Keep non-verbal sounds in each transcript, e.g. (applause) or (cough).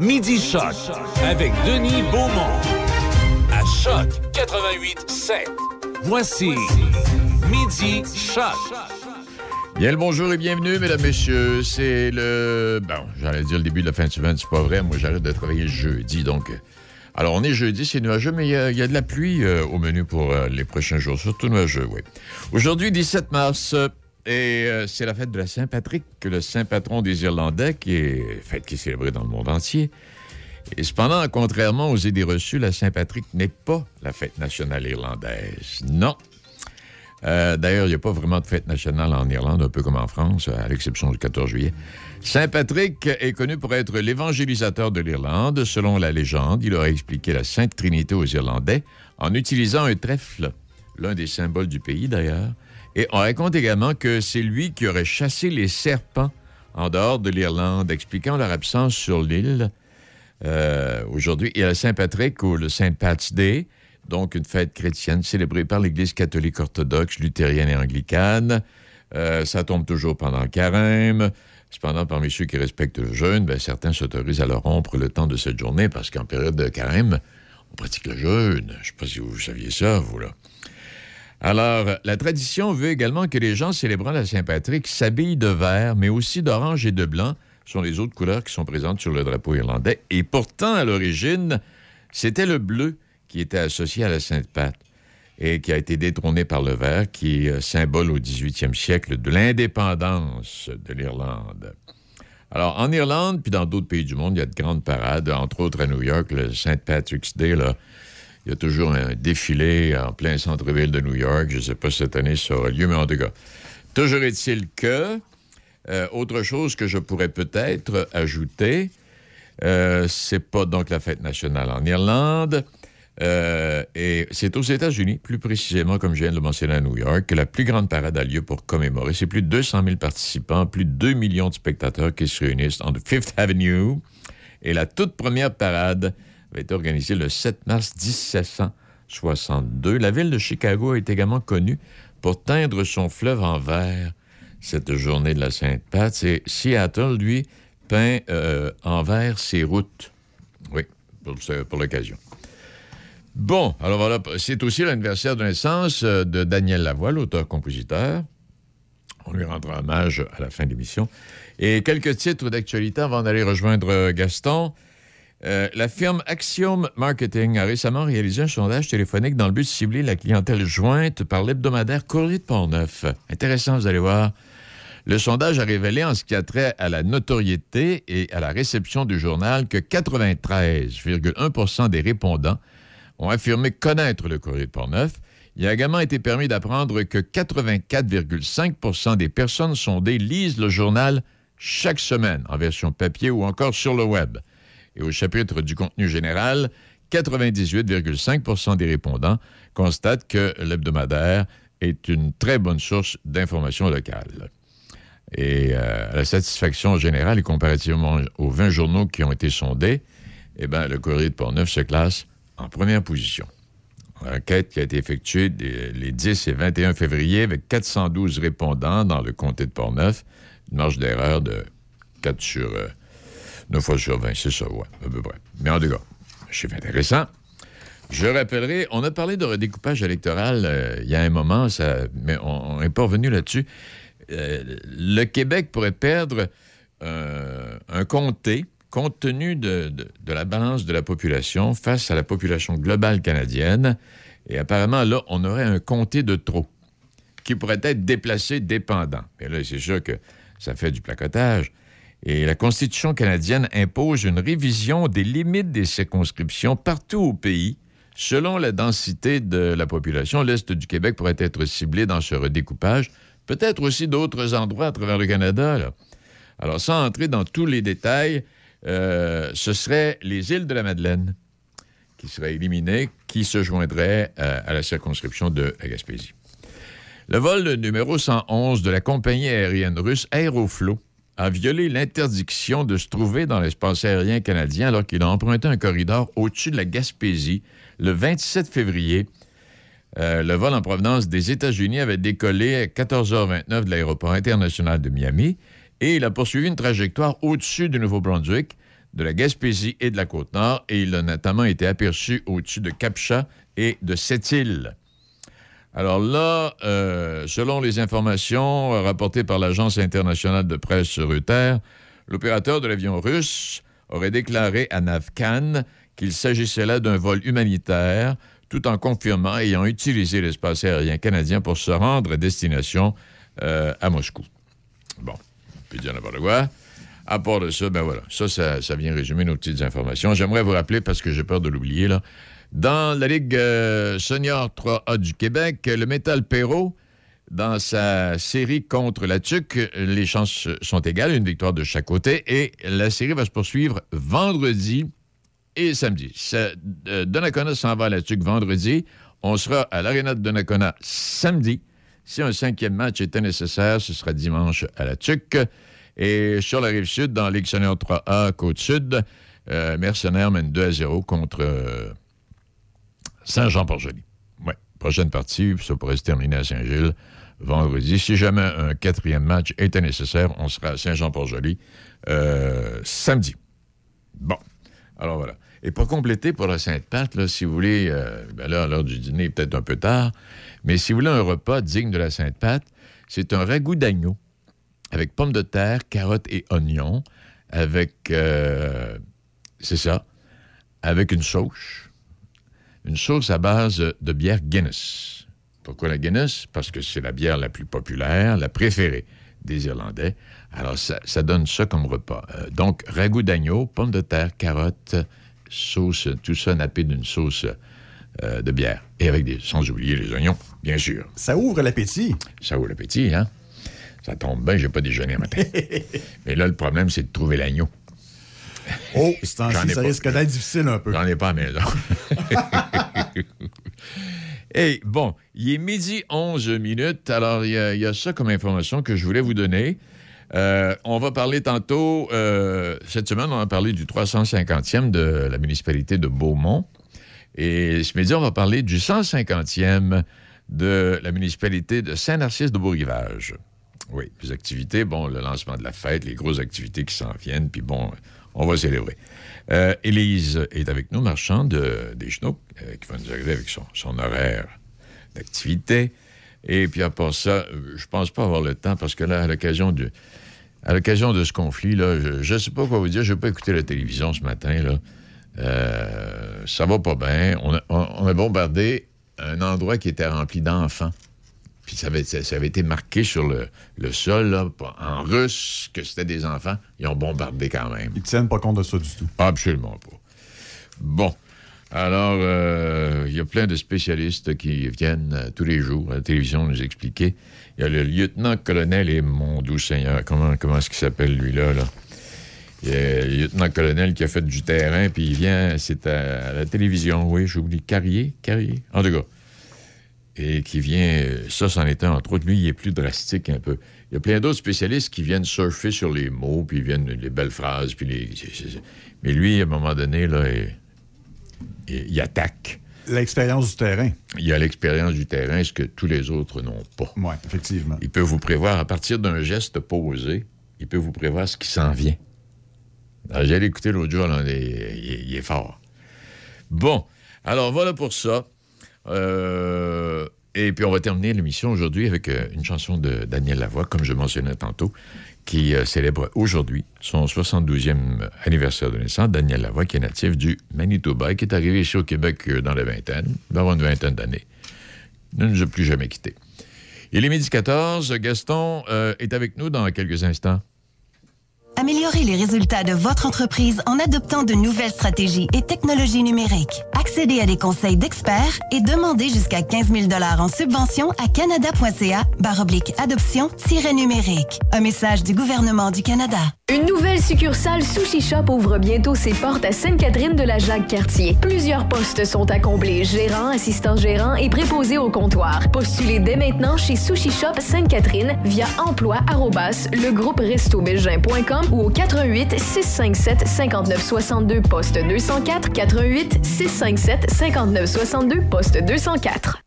Midi Choc avec Denis Beaumont. À Choc 88.7. Voici Midi Choc. Bien le bonjour et bienvenue, mesdames, messieurs. C'est le. Bon, j'allais dire le début de la fin de semaine, c'est pas vrai. Moi, j'arrête de travailler jeudi, donc. Alors, on est jeudi, c'est nuageux, mais il y, a de la pluie euh, au menu pour euh, les prochains jours, surtout nuageux, oui. Aujourd'hui, 17 mars, et euh, c'est la fête de la Saint-Patrick, le saint patron des Irlandais, qui est fête qui est célébrée dans le monde entier. Et cependant, contrairement aux idées reçues, la Saint-Patrick n'est pas la fête nationale irlandaise. Non. Euh, d'ailleurs, il n'y a pas vraiment de fête nationale en Irlande, un peu comme en France, à l'exception du 14 juillet. Saint Patrick est connu pour être l'évangélisateur de l'Irlande. Selon la légende, il aurait expliqué la Sainte Trinité aux Irlandais en utilisant un trèfle, l'un des symboles du pays d'ailleurs. Et on raconte également que c'est lui qui aurait chassé les serpents en dehors de l'Irlande, expliquant leur absence sur l'île. Euh, aujourd'hui, il y a Saint-Patrick ou le Saint Pat's Day, donc une fête chrétienne célébrée par l'Église catholique orthodoxe, luthérienne et anglicane. Euh, ça tombe toujours pendant le carême. Cependant, parmi ceux qui respectent le jeûne, ben, certains s'autorisent à le rompre le temps de cette journée parce qu'en période de carême, on pratique le jeûne. Je ne sais pas si vous saviez ça, vous, là. Alors, la tradition veut également que les gens célébrant la Saint-Patrick s'habillent de vert, mais aussi d'orange et de blanc, sont les autres couleurs qui sont présentes sur le drapeau irlandais. Et pourtant, à l'origine, c'était le bleu qui était associé à la Sainte-Pat et qui a été détrôné par le vert, qui est symbole au 18e siècle de l'indépendance de l'Irlande. Alors, en Irlande, puis dans d'autres pays du monde, il y a de grandes parades, entre autres à New York, le Saint Patrick's Day, là, il y a toujours un défilé en plein centre-ville de New York. Je ne sais pas si cette année ça aura lieu, mais en tout cas. Toujours est-il que, euh, autre chose que je pourrais peut-être ajouter, euh, c'est pas donc la fête nationale en Irlande, euh, et c'est aux États-Unis, plus précisément, comme je viens de le mentionner à New York, que la plus grande parade a lieu pour commémorer. C'est plus de 200 000 participants, plus de 2 millions de spectateurs qui se réunissent en Fifth Avenue. Et la toute première parade avait été organisée le 7 mars 1762. La ville de Chicago est également connue pour teindre son fleuve en vert cette journée de la Sainte-Pat. Et Seattle, lui, peint euh, en vert ses routes. Oui, pour, pour l'occasion. Bon, alors voilà, c'est aussi l'anniversaire de naissance euh, de Daniel Lavoie, l'auteur-compositeur. On lui rendra hommage à la fin de l'émission. Et quelques titres d'actualité avant d'aller rejoindre Gaston. Euh, la firme Axiom Marketing a récemment réalisé un sondage téléphonique dans le but de cibler la clientèle jointe par l'hebdomadaire Courrier de Pont-Neuf. Intéressant, vous allez voir. Le sondage a révélé en ce qui a trait à la notoriété et à la réception du journal que 93,1% des répondants ont affirmé connaître le Courrier de Pont-Neuf. Il a également été permis d'apprendre que 84,5% des personnes sondées lisent le journal chaque semaine en version papier ou encore sur le web. Et au chapitre du contenu général, 98,5% des répondants constatent que l'hebdomadaire est une très bonne source d'informations locales. Et euh, la satisfaction générale et comparativement aux 20 journaux qui ont été sondés, eh bien, le Courrier de Portneuf se classe en première position. L'enquête qui a été effectuée les 10 et 21 février avec 412 répondants dans le comté de Portneuf, une marge d'erreur de 4 sur euh, 9 fois sur 20, c'est ça, à peu près. Mais en tout cas, chiffre intéressant. Je rappellerai, on a parlé de redécoupage électoral euh, il y a un moment, mais on n'est pas revenu là-dessus. Euh, le Québec pourrait perdre euh, un comté compte tenu de, de, la balance de la population face à la population globale canadienne. Et apparemment, là, on aurait un comté de trop qui pourrait être déplacé dépendant. Et là, c'est sûr que ça fait du placotage. Et la Constitution canadienne impose une révision des limites des circonscriptions partout au pays. Selon la densité de la population, l'Est du Québec pourrait être ciblé dans ce redécoupage, peut-être aussi d'autres endroits à travers le Canada. Alors, sans entrer dans tous les détails, euh, ce seraient les îles de la Madeleine qui seraient éliminées, qui se joindraient euh, à la circonscription de Gaspésie. Le vol numéro 111 de la compagnie aérienne russe Aeroflot a violé l'interdiction de se trouver dans l'espace aérien canadien alors qu'il a emprunté un corridor au-dessus de la Gaspésie le 27 février. Euh, le vol en provenance des États-Unis avait décollé à 14h29 de l'aéroport international de Miami et il a poursuivi une trajectoire au-dessus du Nouveau-Brunswick de la Gaspésie et de la Côte-Nord et il a notamment été aperçu au-dessus de Capcha et de Sept-Îles. Alors là, euh, selon les informations rapportées par l'Agence internationale de presse Reuters, l'opérateur de l'avion russe aurait déclaré à Navcan qu'il s'agissait là d'un vol humanitaire, tout en confirmant ayant utilisé l'espace aérien canadien pour se rendre à destination euh, à Moscou. Bon, on peut dire n'importe quoi. À part de ça, ben voilà, ça, ça, vient résumer nos petites informations. J'aimerais vous rappeler, parce que j'ai peur de l'oublier, là, dans la Ligue euh, Senior 3A du Québec, le Métal Perrault, dans sa série contre la TUC, les chances sont égales, une victoire de chaque côté, et la série va se poursuivre vendredi et samedi. Euh, Donnacona s'en va à la TUC vendredi. On sera à l'Arena de Donnacona samedi. Si un cinquième match était nécessaire, ce sera dimanche à la TUC. Et sur la rive sud, dans Ligue 3A, Côte-Sud, euh, Mercenaires mène 2 à 0 contre euh, Saint-Jean-Port-Joli. Oui, prochaine partie, ça pourrait se terminer à Saint-Gilles vendredi. Si jamais un quatrième match était nécessaire, on sera à Saint-Jean-Port-Joli euh, samedi. Bon, alors voilà. Et pour compléter, pour la Sainte-Pâte, si vous voulez, euh, ben là, l'heure du dîner, peut-être un peu tard, mais si vous voulez un repas digne de la Sainte-Pâte, c'est un ragoût d'agneau avec pommes de terre, carottes et oignons, avec, euh, c'est ça, avec une sauce, une sauce à base de bière Guinness. Pourquoi la Guinness? Parce que c'est la bière la plus populaire, la préférée des Irlandais. Alors, ça, donne ça comme repas. Euh, donc, ragoût d'agneau, pommes de terre, carottes, sauce, tout ça nappé d'une sauce euh, de bière. Et avec des, sans oublier les oignons, bien sûr. Ça ouvre l'appétit. Ça ouvre l'appétit, hein? Ça tombe bien, j'ai pas déjeuné un matin. (laughs) Mais là, le problème, c'est de trouver l'agneau. Oh, c'est ça risque d'être difficile un peu. J'en ai pas à maison. (laughs) hey, bon, il est midi 11 minutes. Alors, il y, a ça comme information que je voulais vous donner. Euh, on va parler tantôt, euh, cette semaine, on va parler du 350e de la municipalité de Beaumont. Et ce midi, on va parler du 150e de la municipalité de Saint-Narcisse de Bourg-Rivage. Oui, les activités, bon, le lancement de la fête, les grosses activités qui s'en viennent, puis bon, on va célébrer. Euh, Élise est avec nous, marchande de, des Chenaux, euh, qui va nous arriver avec son, horaire d'activité. Et puis à part ça, je pense pas avoir le temps parce que là, à l'occasion de, ce conflit, là, je ne sais pas quoi vous dire, je n'ai pas écouté la télévision ce matin. Là. Euh, ça va pas bien. on a bombardé un endroit qui était rempli d'enfants. Puis ça avait, été marqué sur le, sol, en russe, que c'était des enfants. Ils ont bombardé quand même. Ils ne tiennent pas compte de ça du tout. Absolument pas. Bon. Alors, euh, il y a plein de spécialistes qui viennent euh, tous les jours à la télévision nous expliquer. Il y a le lieutenant-colonel et mon doux Seigneur, comment, comment est-ce qu'il s'appelle lui-là? Là? Il y a le lieutenant-colonel qui a fait du terrain, puis il vient, c'est à, la télévision, oui, j'oublie, Carrier, Carrier, en tout cas et qui vient, ça, c'en est un, entre autres, lui, il est plus drastique un peu. Il y a plein d'autres spécialistes qui viennent surfer sur les mots, puis ils viennent les belles phrases, puis les... Mais lui, à un moment donné, là, il, attaque. L'expérience du terrain. Il a l'expérience du terrain, ce que tous les autres n'ont pas. Oui, effectivement. Il peut vous prévoir, à partir d'un geste posé, il peut vous prévoir ce qui s'en vient. J'ai écouté l'autre jour, il, il, est fort. Bon, alors voilà pour ça. Euh, et puis on va terminer l'émission aujourd'hui avec euh, une chanson de Daniel Lavoie, comme je mentionnais tantôt, qui euh, célèbre aujourd'hui son 72e anniversaire de naissance. Daniel Lavoie, qui est natif du Manitoba, qui est arrivé ici au Québec dans la vingtaine, dans une vingtaine d'années. Ne nous a plus jamais quittés. Il est midi 14. Gaston est avec nous dans quelques instants. Améliorez les résultats de votre entreprise en adoptant de nouvelles stratégies et technologies numériques. Accédez à des conseils d'experts et demandez jusqu'à 15 000 en subvention à canada.ca baroblique adoption-numérique. Un message du gouvernement du Canada. Une nouvelle succursale Sushi Shop ouvre bientôt ses portes à Sainte-Catherine de la Jacques-Cartier. Plusieurs postes sont à combler, gérant, assistant gérant et préposé au comptoir. Postulez dès maintenant chez Sushi Shop Sainte-Catherine via emploi ou au 88 657 59 62 poste 204 88 657 59 62 poste 204.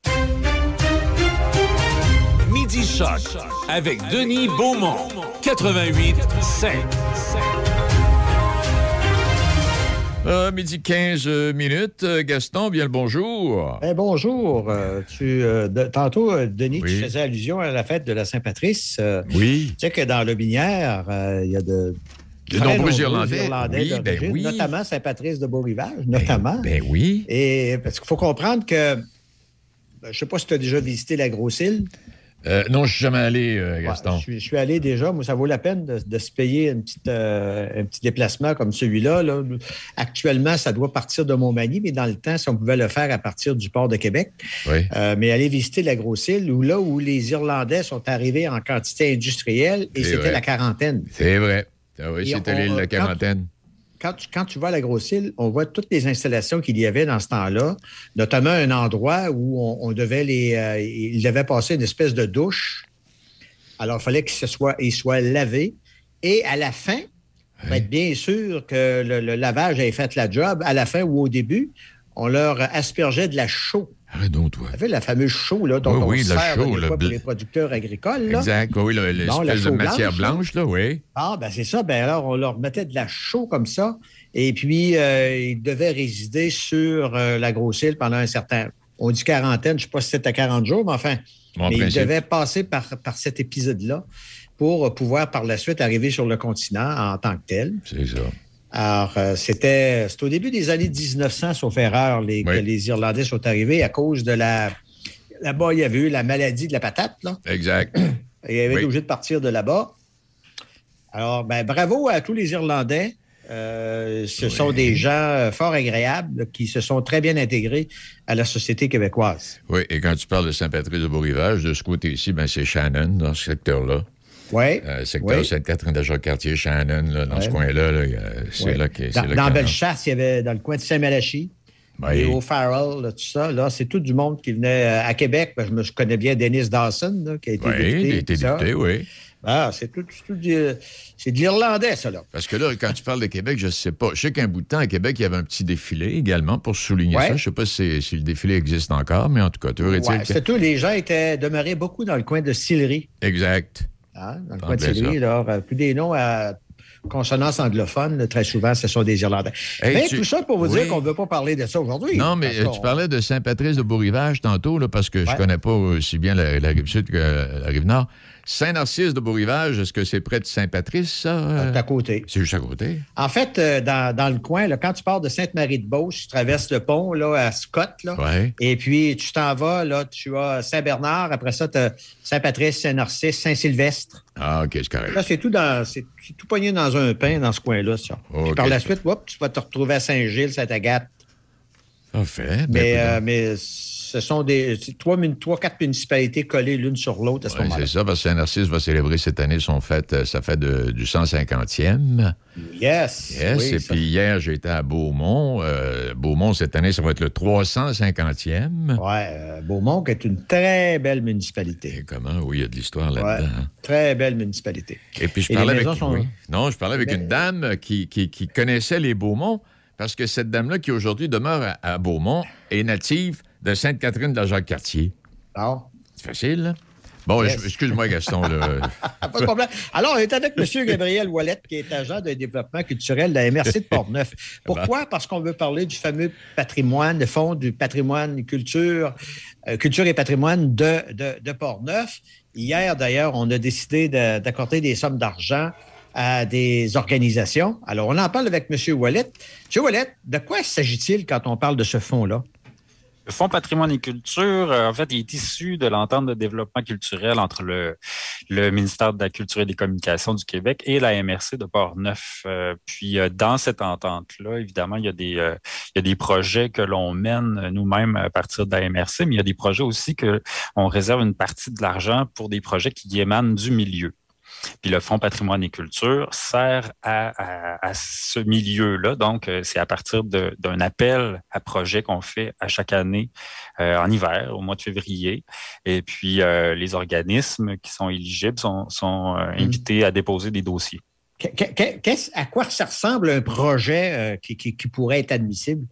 Midi Choc avec Denis Beaumont 88 5. Euh, midi 15 minutes. Gaston, bien le bonjour. Eh, bonjour. tu, tantôt, Denis, tu faisais allusion à la fête de la Saint-Patrice. oui. Tu sais que dans le Binière, il y a de de nombreux Irlandais. oui, ben oui. Notamment Saint-Patrice de Beau-Rivage, ben, notamment. Ben, oui. Et parce qu'il faut comprendre que, ben, je ne sais pas si tu as déjà visité la Grosse-Île. Euh, non, je ne suis jamais allé, euh, Gaston. je, suis, allé déjà. Moi, ça vaut la peine de, se payer une petite, euh, un petit déplacement comme celui-là. Actuellement, ça doit partir de Montmagny, mais dans le temps, si on pouvait le faire à partir du port de Québec. Oui. mais aller visiter la Grosse-Île, où là où les Irlandais sont arrivés en quantité industrielle, et c'était la quarantaine. C'est vrai. Ah oui, c'était l'île de la quarantaine. Quand tu, quand tu, vas à la Grosse-Île, on voit toutes les installations qu'il y avait dans ce temps-là, notamment un endroit où on, devait les. Euh, il devait passer une espèce de douche. Alors, il fallait qu'il soit, il soit lavé. Et à la fin, pour être bien sûr que le, le, lavage avait fait la job, à la fin ou au début, on leur aspergeait de la chaux. Arrête donc, toi. Vous la fameuse chaux, là, dont oui, on sert pour les producteurs agricoles. Là. Exact, oui, l'espèce de matière blanche, là, oui. Ah, ben c'est ça. Ben alors, on leur mettait de la chaux comme ça, et puis euh, ils devaient résider sur euh, la grosse île pendant un certain... On dit quarantaine, je ne sais pas si c'était à 40 jours, mais enfin, mais ils devaient passer par, par cet épisode-là pour pouvoir par la suite arriver sur le continent en tant que tel. C'est ça. Alors, euh, c'était au début des années 1900, sauf erreur, les, que les Irlandais sont arrivés à cause de la. Là-bas, il y avait eu la maladie de la patate. Là. Exact. Et ils avaient été obligés de partir de là-bas. Alors, ben, bravo à tous les Irlandais. Euh, ce sont des gens euh, fort agréables qui se sont très bien intégrés à la société québécoise. Oui, et quand tu parles de Saint-Patrice de Beau-Rivage, de ce côté-ci, ben, c'est Shannon, dans ce secteur-là. Oui. Euh, secteur Sainte-Catherine de quartier Shannon, là, dans ce coin-là, c'est là que. Dans, dans Bellechasse, il y avait dans le coin de Saint-Malachie. Et au Farrell, tout ça, là, c'est tout du monde qui venait euh, à Québec. Ben, je, me, connais bien Dennis Dawson, qui a été oui, député. a été député, oui. Ah, c'est tout, tout c'est de l'irlandais, ça, là. Parce que là, quand tu parles de Québec, je ne sais pas. Je sais qu'un bout de temps, à Québec, il y avait un petit défilé également pour souligner ça. Je ne sais pas si, le défilé existe encore, mais en tout cas, tu ouais, C'est tout. Les gens étaient demeurés beaucoup dans le coin de Sillery. Exact. Hein, dans le coin de Sillery, là, euh, plus des noms à consonance anglophone, très souvent, ce sont des Irlandais. mais tout ça pour vous dire qu'on ne veut pas parler de ça aujourd'hui. Non, mais tu parlais de Saint-Patrice de Beau-Rivage tantôt, là, parce que je je connais pas aussi bien la, la rive sud que la rive nord. Saint-Narcisse de Beau-Rivage, est-ce que c'est près de Saint-Patrice, ça? C'est à côté. C'est juste à côté. En fait, euh, dans, le coin, là, quand tu pars de Sainte-Marie-de-Beauce, tu traverses le pont là, à Scott, là, et puis tu t'en vas, là, tu as Saint-Bernard, après ça, tu as Saint-Patrice, Saint-Narcisse, Saint-Sylvestre. Ah, OK, c'est correct. Là, c'est tout, dans, c'est tout pogné dans un pain dans ce coin-là, ça. par la suite, tu vas te retrouver à Saint-Gilles, Saint-Agathe. Parfait. Ben, euh, mais, mais ce sont des trois, trois quatre municipalités collées l'une sur l'autre à ce moment-là. C'est ça, parce que Saint-Narcisse va célébrer cette année son fête, euh, ça fait du 150e. Yes. Yes. et puis hier, j'étais à Beaumont. Euh, Beaumont, cette année, ça va être le 350e. Oui, euh, Beaumont, qui est une très belle municipalité. Et comment? Oui, il y a de l'histoire là-dedans. Hein. très belle municipalité. Et puis, je parlais avec, non, je parlais avec une dame qui, qui, qui connaissait les Beaumont parce que cette dame-là, qui aujourd'hui demeure à, Beaumont, est native de Sainte-Catherine de la Jacques-Cartier. Ah. C'est facile, là? Bon, excuse-moi, Gaston. (laughs) Pas de problème. Alors, on est avec M. Gabriel Wallet, qui est agent de développement culturel de la MRC de Portneuf. (laughs) Pourquoi? Parce qu'on veut parler du fameux patrimoine, le fonds du patrimoine culture, euh, culture et patrimoine de, de, de Portneuf. Hier, d'ailleurs, on a décidé d'accorder des sommes d'argent à des organisations. Alors, on en parle avec M. Wallet. M. Wallet, de quoi s'agit-il quand on parle de ce fonds-là? Le Fonds patrimoine et culture, euh, en fait, est issu de l'entente de développement culturel entre le, le, ministère de la Culture et des Communications du Québec et la MRC de Port-Neuf. Euh, puis, euh, dans cette entente-là, évidemment, il y, a des, il y a des projets que l'on mène nous-mêmes à partir de la MRC, mais il y a des projets aussi que on réserve une partie de l'argent pour des projets qui émanent du milieu. Puis le Fonds patrimoine et culture sert à, ce milieu-là. Donc, euh, c'est à partir d'un appel à projet qu'on fait à chaque année euh, en hiver, au mois de février. Et puis, euh, les organismes qui sont éligibles sont, sont mmh. invités à déposer des dossiers à quoi ça ressemble un projet euh, qui, pourrait être admissible?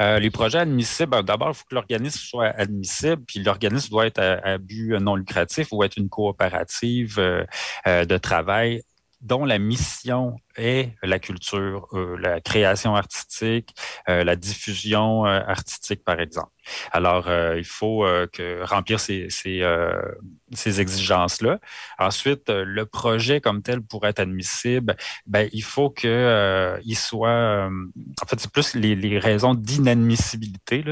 Euh, les projets admissibles, ben, d'abord, il faut que l'organisme soit admissible, puis l'organisme doit être à, but non lucratif ou être une coopérative euh, de travail dont la mission est la culture, la création artistique, la diffusion artistique, par exemple. Alors, il faut que remplir ces, ces, ces exigences-là. Ensuite, le projet comme tel pour être admissible, ben, il faut que il soit. en fait, c'est plus les, les raisons d'inadmissibilité.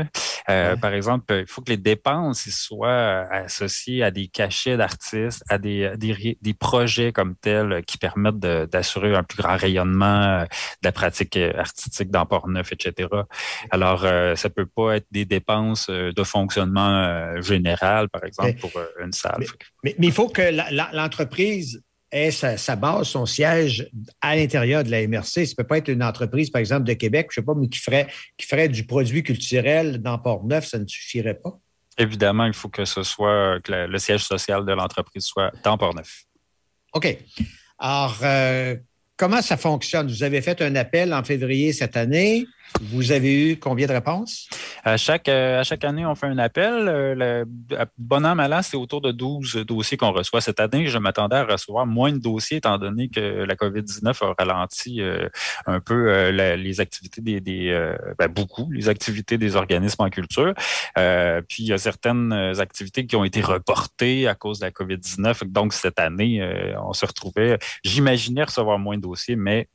Par exemple, il faut que les dépenses soient associées à des cachets d'artistes, à des, des, des, projets comme tels qui permettent d'assurer un plus grand rayonnement de la pratique artistique dans Port-Neuf, etc. Alors, ça peut pas être des dépenses de fonctionnement général, par exemple, pour une salle. Mais, il faut que l'entreprise ait sa, base, son siège à l'intérieur de la MRC. Ça ne peut pas être une entreprise, par exemple, de Québec, je ne sais pas, mais qui ferait, qui ferait du produit culturel dans Port-Neuf, ça ne suffirait pas. Évidemment, il faut que ce soit que le siège social de l'entreprise soit dans Port-Neuf. OK. Alors, euh, comment ça fonctionne? Vous avez fait un appel en février cette année. Vous avez eu combien de réponses? À chaque, euh, à chaque année, on fait un appel. Euh, bon an, mal an, c'est autour de 12 dossiers qu'on reçoit. Cette année, je m'attendais à recevoir moins de dossiers étant donné que la COVID-19 a ralenti euh, un peu les activités des, des ben, beaucoup, les activités des organismes en culture. puis il y a certaines activités qui ont été reportées à cause de la COVID-19. Donc cette année, on se retrouvait, j'imaginais recevoir moins de dossiers, mais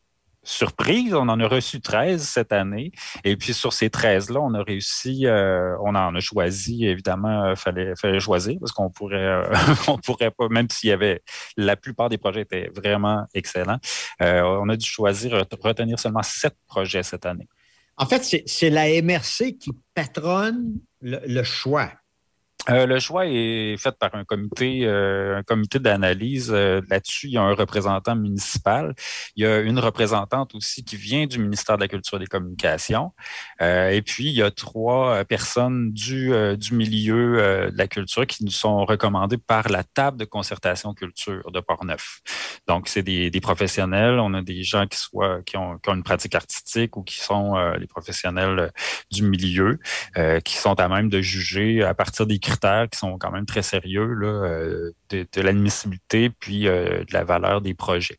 surprise, on en a reçu 13 cette année. Et puis sur ces 13-là, on a réussi, euh, on en a choisi, évidemment, euh, fallait, choisir parce qu'on pourrait, euh, (laughs) on pourrait pas, même s'il y avait, la plupart des projets étaient vraiment excellents, on a dû choisir, retenir seulement sept projets cette année. En fait, c'est la MRC qui patronne le choix. Euh, le choix est fait par un comité, euh, un comité d'analyse. Euh, là-dessus, il y a un représentant municipal. Il y a une représentante aussi qui vient du ministère de la Culture et des Communications. et puis, il y a trois personnes du, du milieu de la culture qui nous sont recommandées par la table de concertation culture de Portneuf. Donc, c'est des, professionnels. On a des gens qui, soient, qui, ont, qui ont une pratique artistique ou qui sont les professionnels du milieu, qui sont à même de juger à partir des qui sont quand même très sérieux euh, de, l'admissibilité puis euh, de la valeur des projets.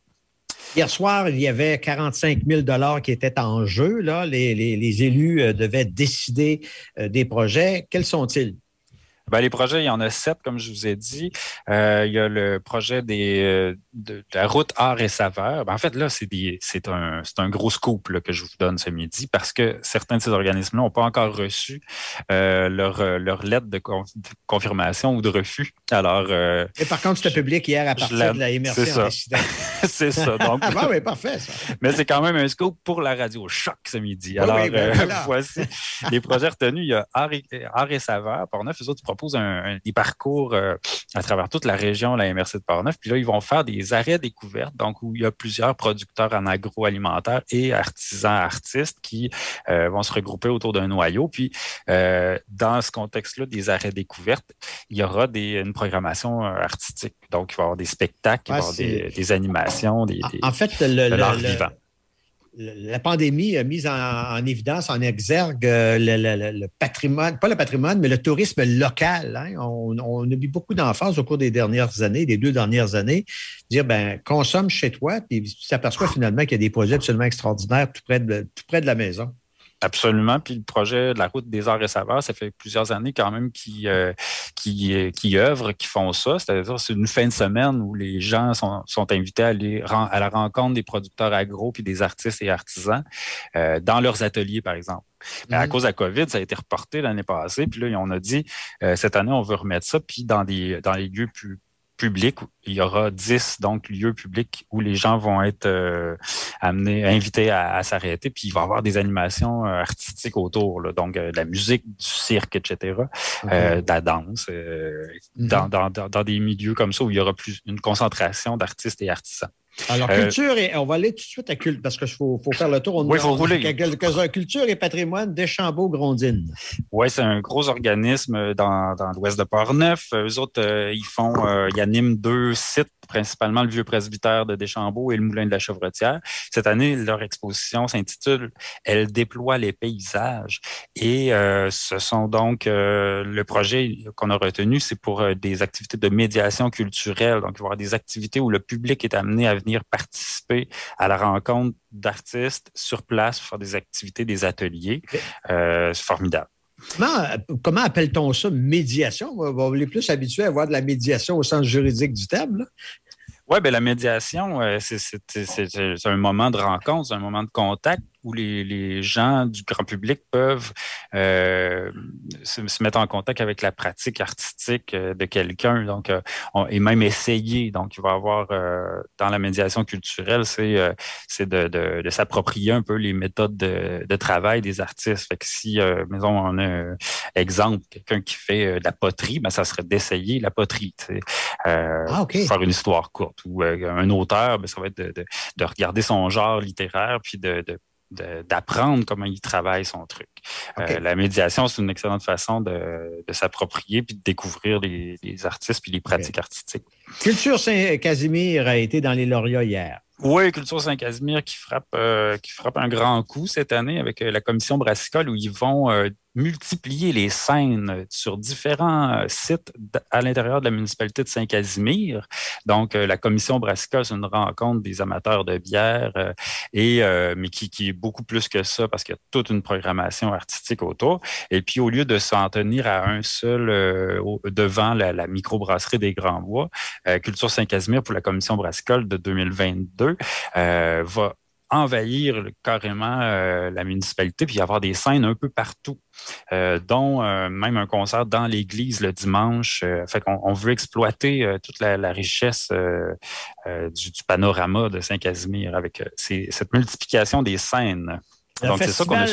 Hier soir, il y avait 45 000 qui étaient en jeu. Les élus euh, devaient décider des projets. Quels sont-ils? Ben, les projets, il y en a sept, comme je vous ai dit. Euh, il y a le projet des, euh, de, la route art et saveur. Ben, en fait, là, c'est un, un gros scoop là, que je vous donne ce midi parce que certains de ces organismes-là n'ont pas encore reçu euh, leur, leur lettre de, confirmation ou de refus. Alors, et par contre, c'était public hier à partir de la MRC (laughs) C'est ça. Donc, ah, ben oui, parfait, ça. Mais c'est quand même un scoop pour la radio Choc ce midi. Alors, (laughs) voici les projets retenus. Il y a art et, art et saveur. Par neuf, les autres propose un, des parcours euh, à travers toute la région, la MRC de Portneuf. Puis là, ils vont faire des arrêts découvertes, donc où il y a plusieurs producteurs en agroalimentaire et artisans artistes qui euh, vont se regrouper autour d'un noyau. Puis euh, dans ce contexte-là, des arrêts découvertes, il y aura des, une programmation artistique. Donc, il va y avoir des spectacles, il va y avoir des, animations, des, en fait, le, de l'art vivant la pandémie a mis en, évidence, en exergue euh, le, patrimoine, pas le patrimoine, mais le tourisme local. Hein. On, a mis beaucoup d'emphase au cours des dernières années, des deux dernières années, dire ben consomme chez toi, puis tu t'aperçois finalement qu'il y a des projets absolument extraordinaires tout près de la maison. Absolument. Puis le projet de la route des arts et saveurs, ça fait plusieurs années quand même qui euh, qui, euh, qui œuvrent, qui font ça. C'est-à-dire c'est une fin de semaine où les gens sont, sont invités à aller à la rencontre des producteurs agro puis des artistes et artisans euh, dans leurs ateliers, par exemple. Mais à mm-hmm. cause de la COVID, ça a été reporté l'année passée. Puis là, on a dit cette année, on veut remettre ça, puis dans des dans les lieux plus public. Il y aura 10 donc lieux publics où les gens vont être euh, amenés, invités à, s'arrêter. Puis il va y avoir des animations euh, artistiques autour, là, donc euh, de la musique, du cirque, etc., de la danse, dans, dans, dans, des milieux comme ça où il y aura plus une concentration d'artistes et artisans. Alors, euh, culture et on va aller tout de suite à culte parce qu'il faut, faut, faire le tour. On oui, faut rouler. Quelques-uns. Culture et patrimoine Deschambault-Grondines. Oui, c'est un gros organisme dans, dans l'ouest de Port-Neuf. Eux autres, euh, ils font, euh, ils animent deux sites principalement le vieux presbytère de Deschambault et le moulin de la Chevretière. Cette année, leur exposition s'intitule Elle déploie les paysages. Et euh, ce sont donc euh, le projet qu'on a retenu, c'est pour euh, des activités de médiation culturelle. Donc, il va y avoir des activités où le public est amené à venir participer à la rencontre d'artistes sur place, pour faire des activités, des ateliers. c'est formidable. Comment, appelle-t-on ça médiation? On est plus habitué à voir de la médiation au sens juridique du terme. Oui, bien, la médiation, c'est un moment de rencontre, c'est un moment de contact où les, gens du grand public peuvent euh, se, mettre en contact avec la pratique artistique euh, de quelqu'un, donc euh, et même essayer. Donc, il va y avoir dans la médiation culturelle, c'est c'est de, s'approprier un peu les méthodes de, travail des artistes. Fait que si, maison, on a un exemple, quelqu'un qui fait de la poterie, ben, ça serait d'essayer la poterie. Ah, faire une histoire courte. Ou un auteur, ben, ça va être de, regarder son genre littéraire puis de d'apprendre comment il travaille son truc. Euh, la médiation, c'est une excellente façon de, s'approprier puis de découvrir les, artistes puis les pratiques artistiques. Culture Saint-Casimir a été dans les lauréats hier. Oui, Culture Saint-Casimir qui frappe euh, qui frappe un grand coup cette année avec euh, la commission brassicole où ils vont multiplier les scènes sur différents euh, sites à l'intérieur de la municipalité de Saint-Casimir. Donc, euh, la commission brassicole, c'est une rencontre des amateurs de bière, euh, et, mais qui, qui, est beaucoup plus que ça parce qu'il y a toute une programmation artistique autour. Et puis, au lieu de s'en tenir à un seul devant la, la microbrasserie des Grands Bois, Culture Saint-Casimir pour la commission brassicole de 2022 va envahir carrément euh, la municipalité, puis y avoir des scènes un peu partout, euh, dont euh, même un concert dans l'église le dimanche. fait qu'on on veut exploiter toute la, richesse du, panorama de Saint-Casimir avec cette multiplication des scènes. Donc, c'est ça qu'on a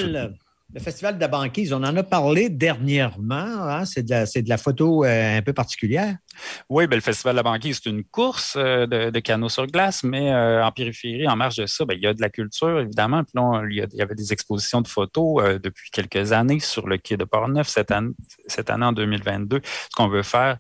le Festival de la banquise, on en a parlé dernièrement. Hein? C'est de, la photo euh, un peu particulière. Oui, bien, le Festival de la banquise, c'est une course euh, de, de sur glace, mais euh, en périphérie, en marge de ça, bien, il y a de la culture, évidemment. Puis là, il y avait des expositions de photos depuis quelques années sur le quai de Portneuf cette année, cette année en 2022. Ce qu'on veut faire,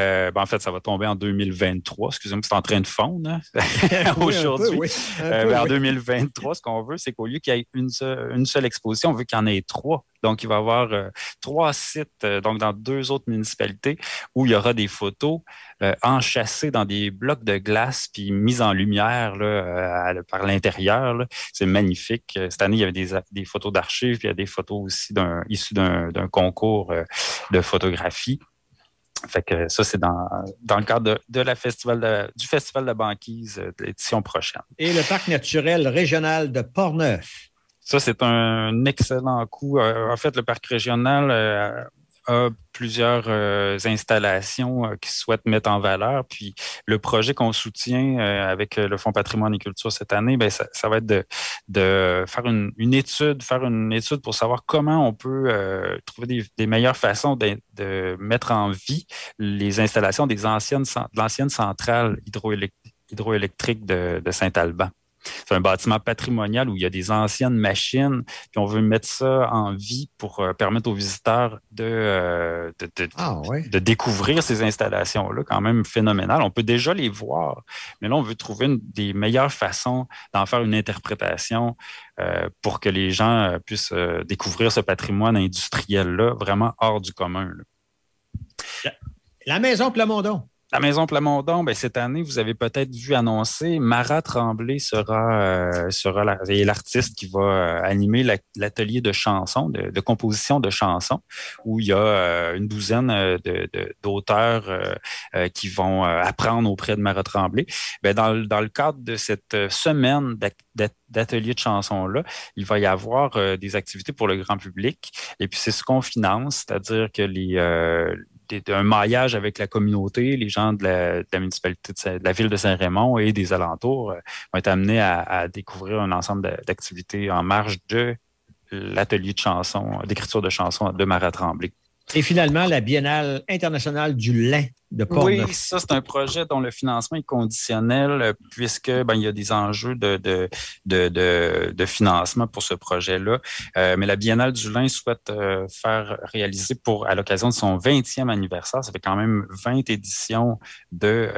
euh, ben, en fait, ça va tomber en 2023. Excusez-moi, c'est en train de fondre hein, (laughs) aujourd'hui. Euh, ben, en 2023, ce qu'on veut, c'est qu'au lieu qu'il y ait une seule, exposition, on veut qu'il y en ait trois. Donc, il va y avoir euh, trois sites, donc dans deux autres municipalités, où il y aura des photos enchâssées dans des blocs de glace puis mises en lumière par l'intérieur. C'est magnifique. Cette année, il y avait des, photos d'archives, puis il y a des photos aussi issues d'un concours de photographie. Fait que ça, c'est dans, dans le cadre de, la festival du Festival de banquise de l'édition prochaine. Et le parc naturel régional de Portneuf. Ça, c'est un excellent coup. Euh, en fait, le parc régional euh, a plusieurs euh, installations euh, qui souhaitent mettre en valeur. Puis le projet qu'on soutient euh, avec le Fonds patrimoine et culture cette année, ben ça, va être de, de faire une, une, étude, faire une étude pour savoir comment on peut trouver des, meilleures façons de, de, mettre en vie les installations des anciennes, de l'ancienne centrale hydroélectrique de, de Saint-Alban. C'est un bâtiment patrimonial où il y a des anciennes machines, puis on veut mettre ça en vie pour euh, permettre aux visiteurs de, euh, ah, de, découvrir ces installations-là, quand même phénoménales. On peut déjà les voir, mais là, on veut trouver des meilleures façons d'en faire une interprétation euh, pour que les gens puissent découvrir ce patrimoine industriel-là vraiment hors du commun. La maison Plamondon. La Maison Plamondon, ben, cette année, vous avez peut-être vu annoncer, Marat Tremblay sera, euh, sera l'artiste qui va euh, animer l'atelier de chansons, de, composition de chansons, où il y a euh, une douzaine d'auteurs qui vont apprendre auprès de Marat Tremblay. Ben, dans, dans le cadre de cette semaine d'atelier de chansons-là, il va y avoir des activités pour le grand public. Et puis, c'est ce qu'on finance, c'est-à-dire que les, un maillage avec la communauté, les gens de la, municipalité de, la ville de Saint-Raymond et des alentours euh, vont être amenés à, découvrir un ensemble d'activités en marge de l'atelier de chansons, d'écriture de chansons de Marat Tremblay. Et finalement, la Biennale internationale du lin oui, ça, c'est un projet dont le financement est conditionnel euh, puisque ben, il y a des enjeux de, de, de, de, financement pour ce projet-là. Euh, mais la Biennale du Lin souhaite euh, faire réaliser pour à l'occasion de son 20e anniversaire, ça fait quand même 20 éditions de,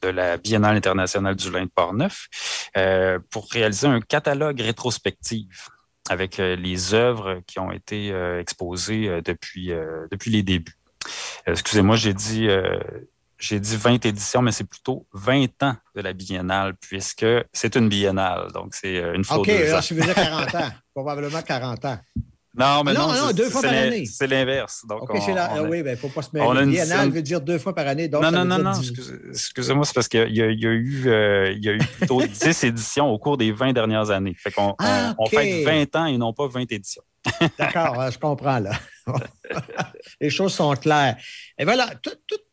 de la Biennale internationale du Lin de Portneuf, pour réaliser un catalogue rétrospectif avec les œuvres qui ont été exposées depuis, depuis les débuts. Euh, excusez-moi, j'ai dit, euh, j'ai dit 20 éditions, mais c'est plutôt 20 ans de la biennale, puisque c'est une biennale. Donc, c'est euh, une fois OK, alors, je veux dire 40 ans. (laughs) Probablement 40 ans. Non, mais non, non, deux fois par année. C'est l'inverse. OK, c'est la... oui, il ben, ne faut pas se mêler. Biennale veut dire deux fois par année. Donc non, non, non, non, excusez-moi, c'est parce qu'il y, a, eu, il y a eu plutôt (laughs) 10 éditions au cours des 20 dernières années. Fait qu'on ah, on, fait 20 ans et non pas 20 éditions. (laughs) D'accord, je comprends là. (laughs) Les choses sont claires. Et voilà,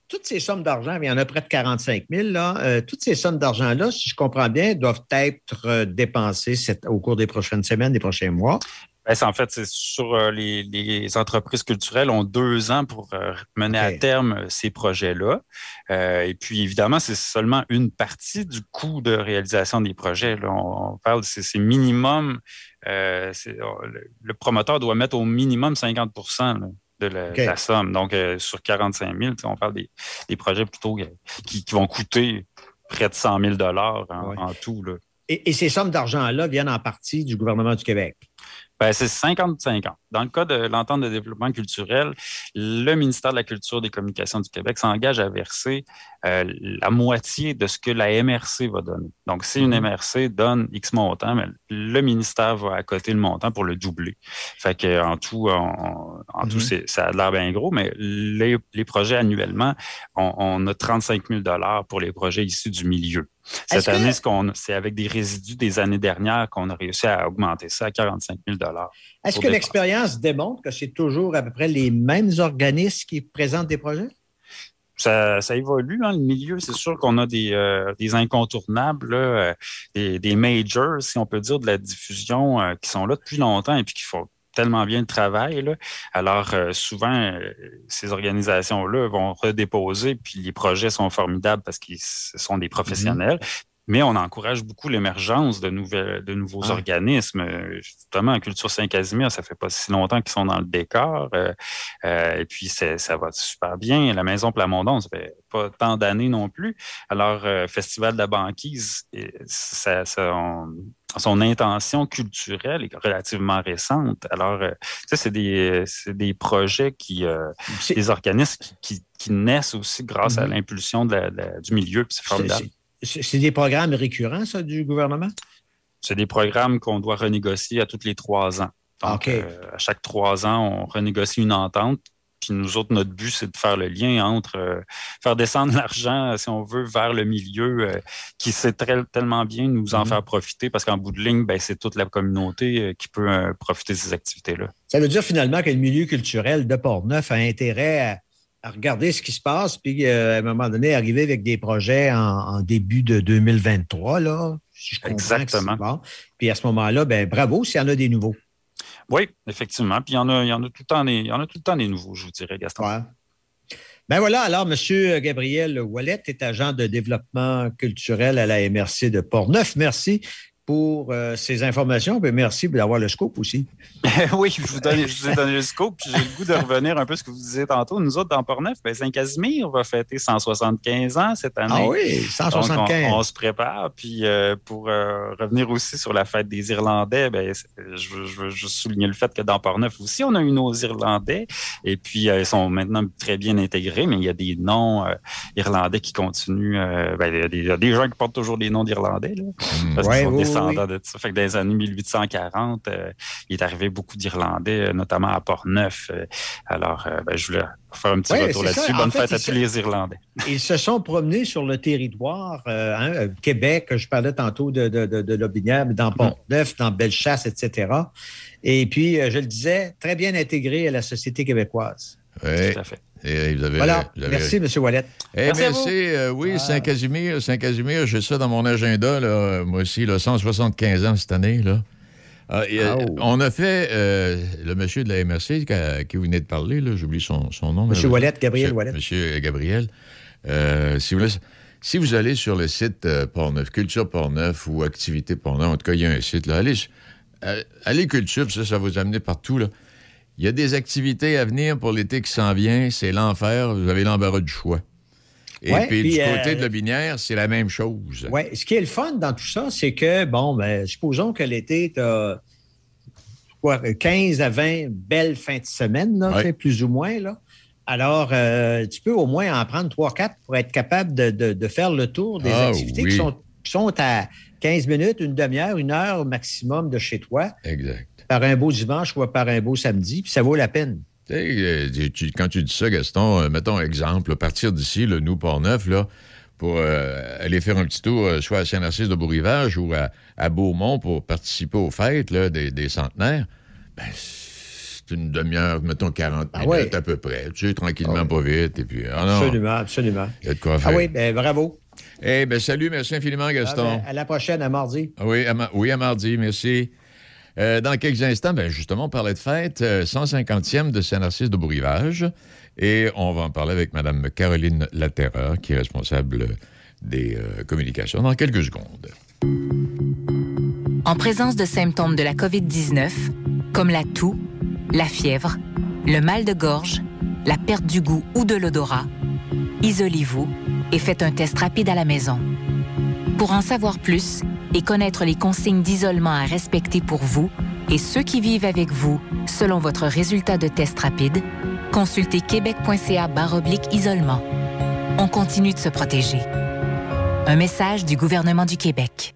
toutes ces sommes d'argent, il y en a près de 45 000, là, euh, toutes ces sommes d'argent-là, si je comprends bien, doivent être euh, dépensées au cours des prochaines semaines, des prochains mois. Ben, en fait, c'est sur euh, les, entreprises culturelles ont deux ans pour euh, mener à terme euh, ces projets-là. et puis, évidemment, c'est seulement une partie du coût de réalisation des projets. Là. On, parle, c'est minimum, le, promoteur doit mettre au minimum 50 de la, somme. Donc, sur 45 000, on parle des, projets plutôt qui, vont coûter près de 100 000 en, en tout. Là. et ces sommes d'argent-là viennent en partie du gouvernement du Québec? Ben, c'est 50-50. Dans le cas de l'entente de développement culturel, le ministère de la Culture et des Communications du Québec s'engage à verser euh, la moitié de ce que la MRC va donner. Donc, si une MRC mhm. donne X montant, mais le ministère va accoter le montant pour le doubler. Fait que en tout, en, tout, mhm. ça a l'air bien gros, mais les, projets annuellement, on, a 35 000 pour les projets issus du milieu. Cette année, c'est avec des résidus des années dernières qu'on a réussi à augmenter ça à 45 000 Est-ce que l'expérience démontre que c'est toujours à peu près les mêmes organismes qui présentent des projets? Ça, évolue, hein, le milieu. C'est sûr qu'on a des, euh, incontournables, euh, des, majors, si on peut dire, de la diffusion euh, qui sont là depuis longtemps et puis qui font tellement bien le travail. Alors, souvent, ces organisations-là vont redéposer, puis les projets sont formidables parce qu'ils sont des professionnels. Mm-hmm mais on encourage beaucoup l'émergence de, de nouveaux organismes. Justement, Culture Saint-Casimir, ça fait pas si longtemps qu'ils sont dans le décor. Euh, euh, et puis, ça va super bien. La Maison Plamondon, ça fait pas tant d'années non plus. Alors, euh, Festival de la banquise, ça, son intention culturelle est relativement récente. Alors, ça, c'est des, des projets qui, des organismes qui, qui, naissent aussi grâce à mm-hmm. l'impulsion du milieu. C'est formidable. C'est des programmes récurrents, ça, du gouvernement? C'est des programmes qu'on doit renégocier à tous les trois ans. Donc, euh, à chaque trois ans, on renégocie une entente. Puis nous autres, notre but, c'est de faire le lien entre euh, faire descendre (laughs) l'argent, si on veut, vers le milieu euh, qui sait très, tellement bien nous en mm-hmm. faire profiter parce qu'en bout de ligne, ben, c'est toute la communauté qui peut profiter de ces activités-là. Ça veut dire finalement que le milieu culturel de Port-Neuf a intérêt à à regarder ce qui se passe, puis euh, à un moment donné, arriver avec des projets en, début de 2023, là, si je Exactement. Puis à ce moment-là, ben, bravo s'il y en a des nouveaux. Oui, effectivement. Puis il y en a, y en a tout le temps des, y en a tout le temps des nouveaux, je vous dirais, Gaston. Ben voilà, alors, M. Gabriel Wallet est agent de développement culturel à la MRC de Portneuf. Merci pour euh, ces informations. Merci d'avoir le scope aussi. (laughs) oui, je vous, ai donné le scope. J'ai le goût de revenir un peu à ce que vous disiez tantôt. Nous autres, dans Portneuf, ben, Saint-Casimir va fêter 175 ans cette année. Ah oui, 175. on, se prépare. Puis euh, pour euh, revenir aussi sur la fête des Irlandais, ben, je, veux juste souligner le fait que dans Portneuf aussi, on a eu nos Irlandais. Et puis, ils sont maintenant très bien intégrés, mais il y a des noms irlandais qui continuent. Ben, il, y a des, gens qui portent toujours des noms d'Irlandais. Oui, de ça. Fait que dans les années 1840, euh, il est arrivé beaucoup d'Irlandais, euh, notamment à Port-Neuf. Euh, alors, ben, je voulais faire un petit retour là-dessus. Bonne fête à tous les Irlandais. Ils se sont promenés sur le territoire, hein, Québec, je parlais tantôt de, de, de, Lobinière, dans mm-hmm. Port-Neuf, dans Bellechasse, etc. Et puis, je le disais, très bien intégré à la société québécoise. Oui. Tout à fait. Et vous avez, voilà. merci, M. Wallet. Eh merci, euh, oui, Saint-Casimir, Saint-Casimir, j'ai ça dans mon agenda, là, moi aussi, là, 175 ans cette année. Là. Ah, oh. On a fait le monsieur de la MRC qui, vous venait de parler, j'oublie son, son, nom. Monsieur Wallet, Gabriel Wallet. Monsieur Gabriel. si, vous, si vous allez sur le site Portneuf, Culture Portneuf ou Activité Portneuf, en tout cas, il y a un site, là, allez, allez Culture, ça, ça va vous amener partout. Là. Il y a des activités à venir pour l'été qui s'en vient. C'est l'enfer. Vous avez l'embarras du choix. Et puis, du côté euh, de la binière, c'est la même chose. Oui. Ce qui est le fun dans tout ça, c'est que, bon, ben, supposons que l'été, tu as 15 à 20 belles fins de semaine, là, plus ou moins. Là. Alors, euh, tu peux au moins en prendre 3-4 pour être capable de, faire le tour des ah activités qui, sont, qui sont à 15 minutes, une demi-heure, une heure au maximum de chez toi. Exact par un beau dimanche ou par un beau samedi, puis ça vaut la peine. Euh, quand tu dis ça, Gaston, euh, mettons exemple, partir d'ici, le nous Port-Neuf, là, pour euh, aller faire un petit tour, soit à Saint-Narcisse de Beau-Rivage ou à, Beaumont pour participer aux fêtes des, centenaires, ben, c'est une demi-heure, mettons 40 ah minutes à peu près. Tu sais, tranquillement, ah pas vite. Et puis, ah absolument, absolument. Il y a de quoi faire. Ah oui, ben, bravo. Eh bien, salut, merci infiniment, Gaston. Ben, à la prochaine, à mardi. oui, oui, à mardi, merci. Euh, dans quelques instants, ben justement, on parlait de fête, 150e euh, de Saint-Narcisse de Bourrivage. Et on va en parler avec Mme Caroline Laterra, qui est responsable des euh, communications, dans quelques secondes. En présence de symptômes de la COVID-19, comme la toux, la fièvre, le mal de gorge, la perte du goût ou de l'odorat, isolez-vous et faites un test rapide à la maison. Pour en savoir plus, et connaître les consignes d'isolement à respecter pour vous et ceux qui vivent avec vous selon votre résultat de test rapide, consultez québec.ca isolement. On continue de se protéger. Un message du gouvernement du Québec.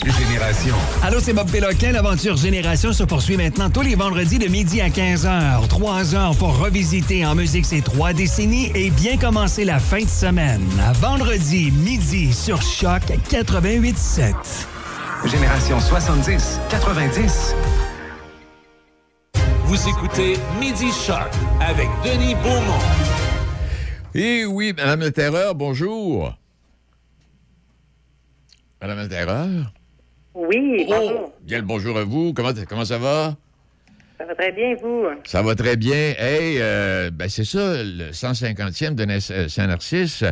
Génération. Allô, c'est Bob Péloquin. L'aventure Génération se poursuit maintenant tous les vendredis de midi à 15h. Trois heures pour revisiter en musique ces trois décennies et bien commencer la fin de semaine. À vendredi, midi, sur Choc 88.7. Génération 70, 90. Vous écoutez Midi Choc avec Denis Beaumont. Eh oui, Madame le Terreur, bonjour. Madame le Terreur? Oui, oh, bonjour. Bien le bonjour à vous. Comment, comment ça va? Ça va très bien, vous? Ça va très bien. Hey, euh, ben c'est ça, le 150e de euh, Saint-Narcisse.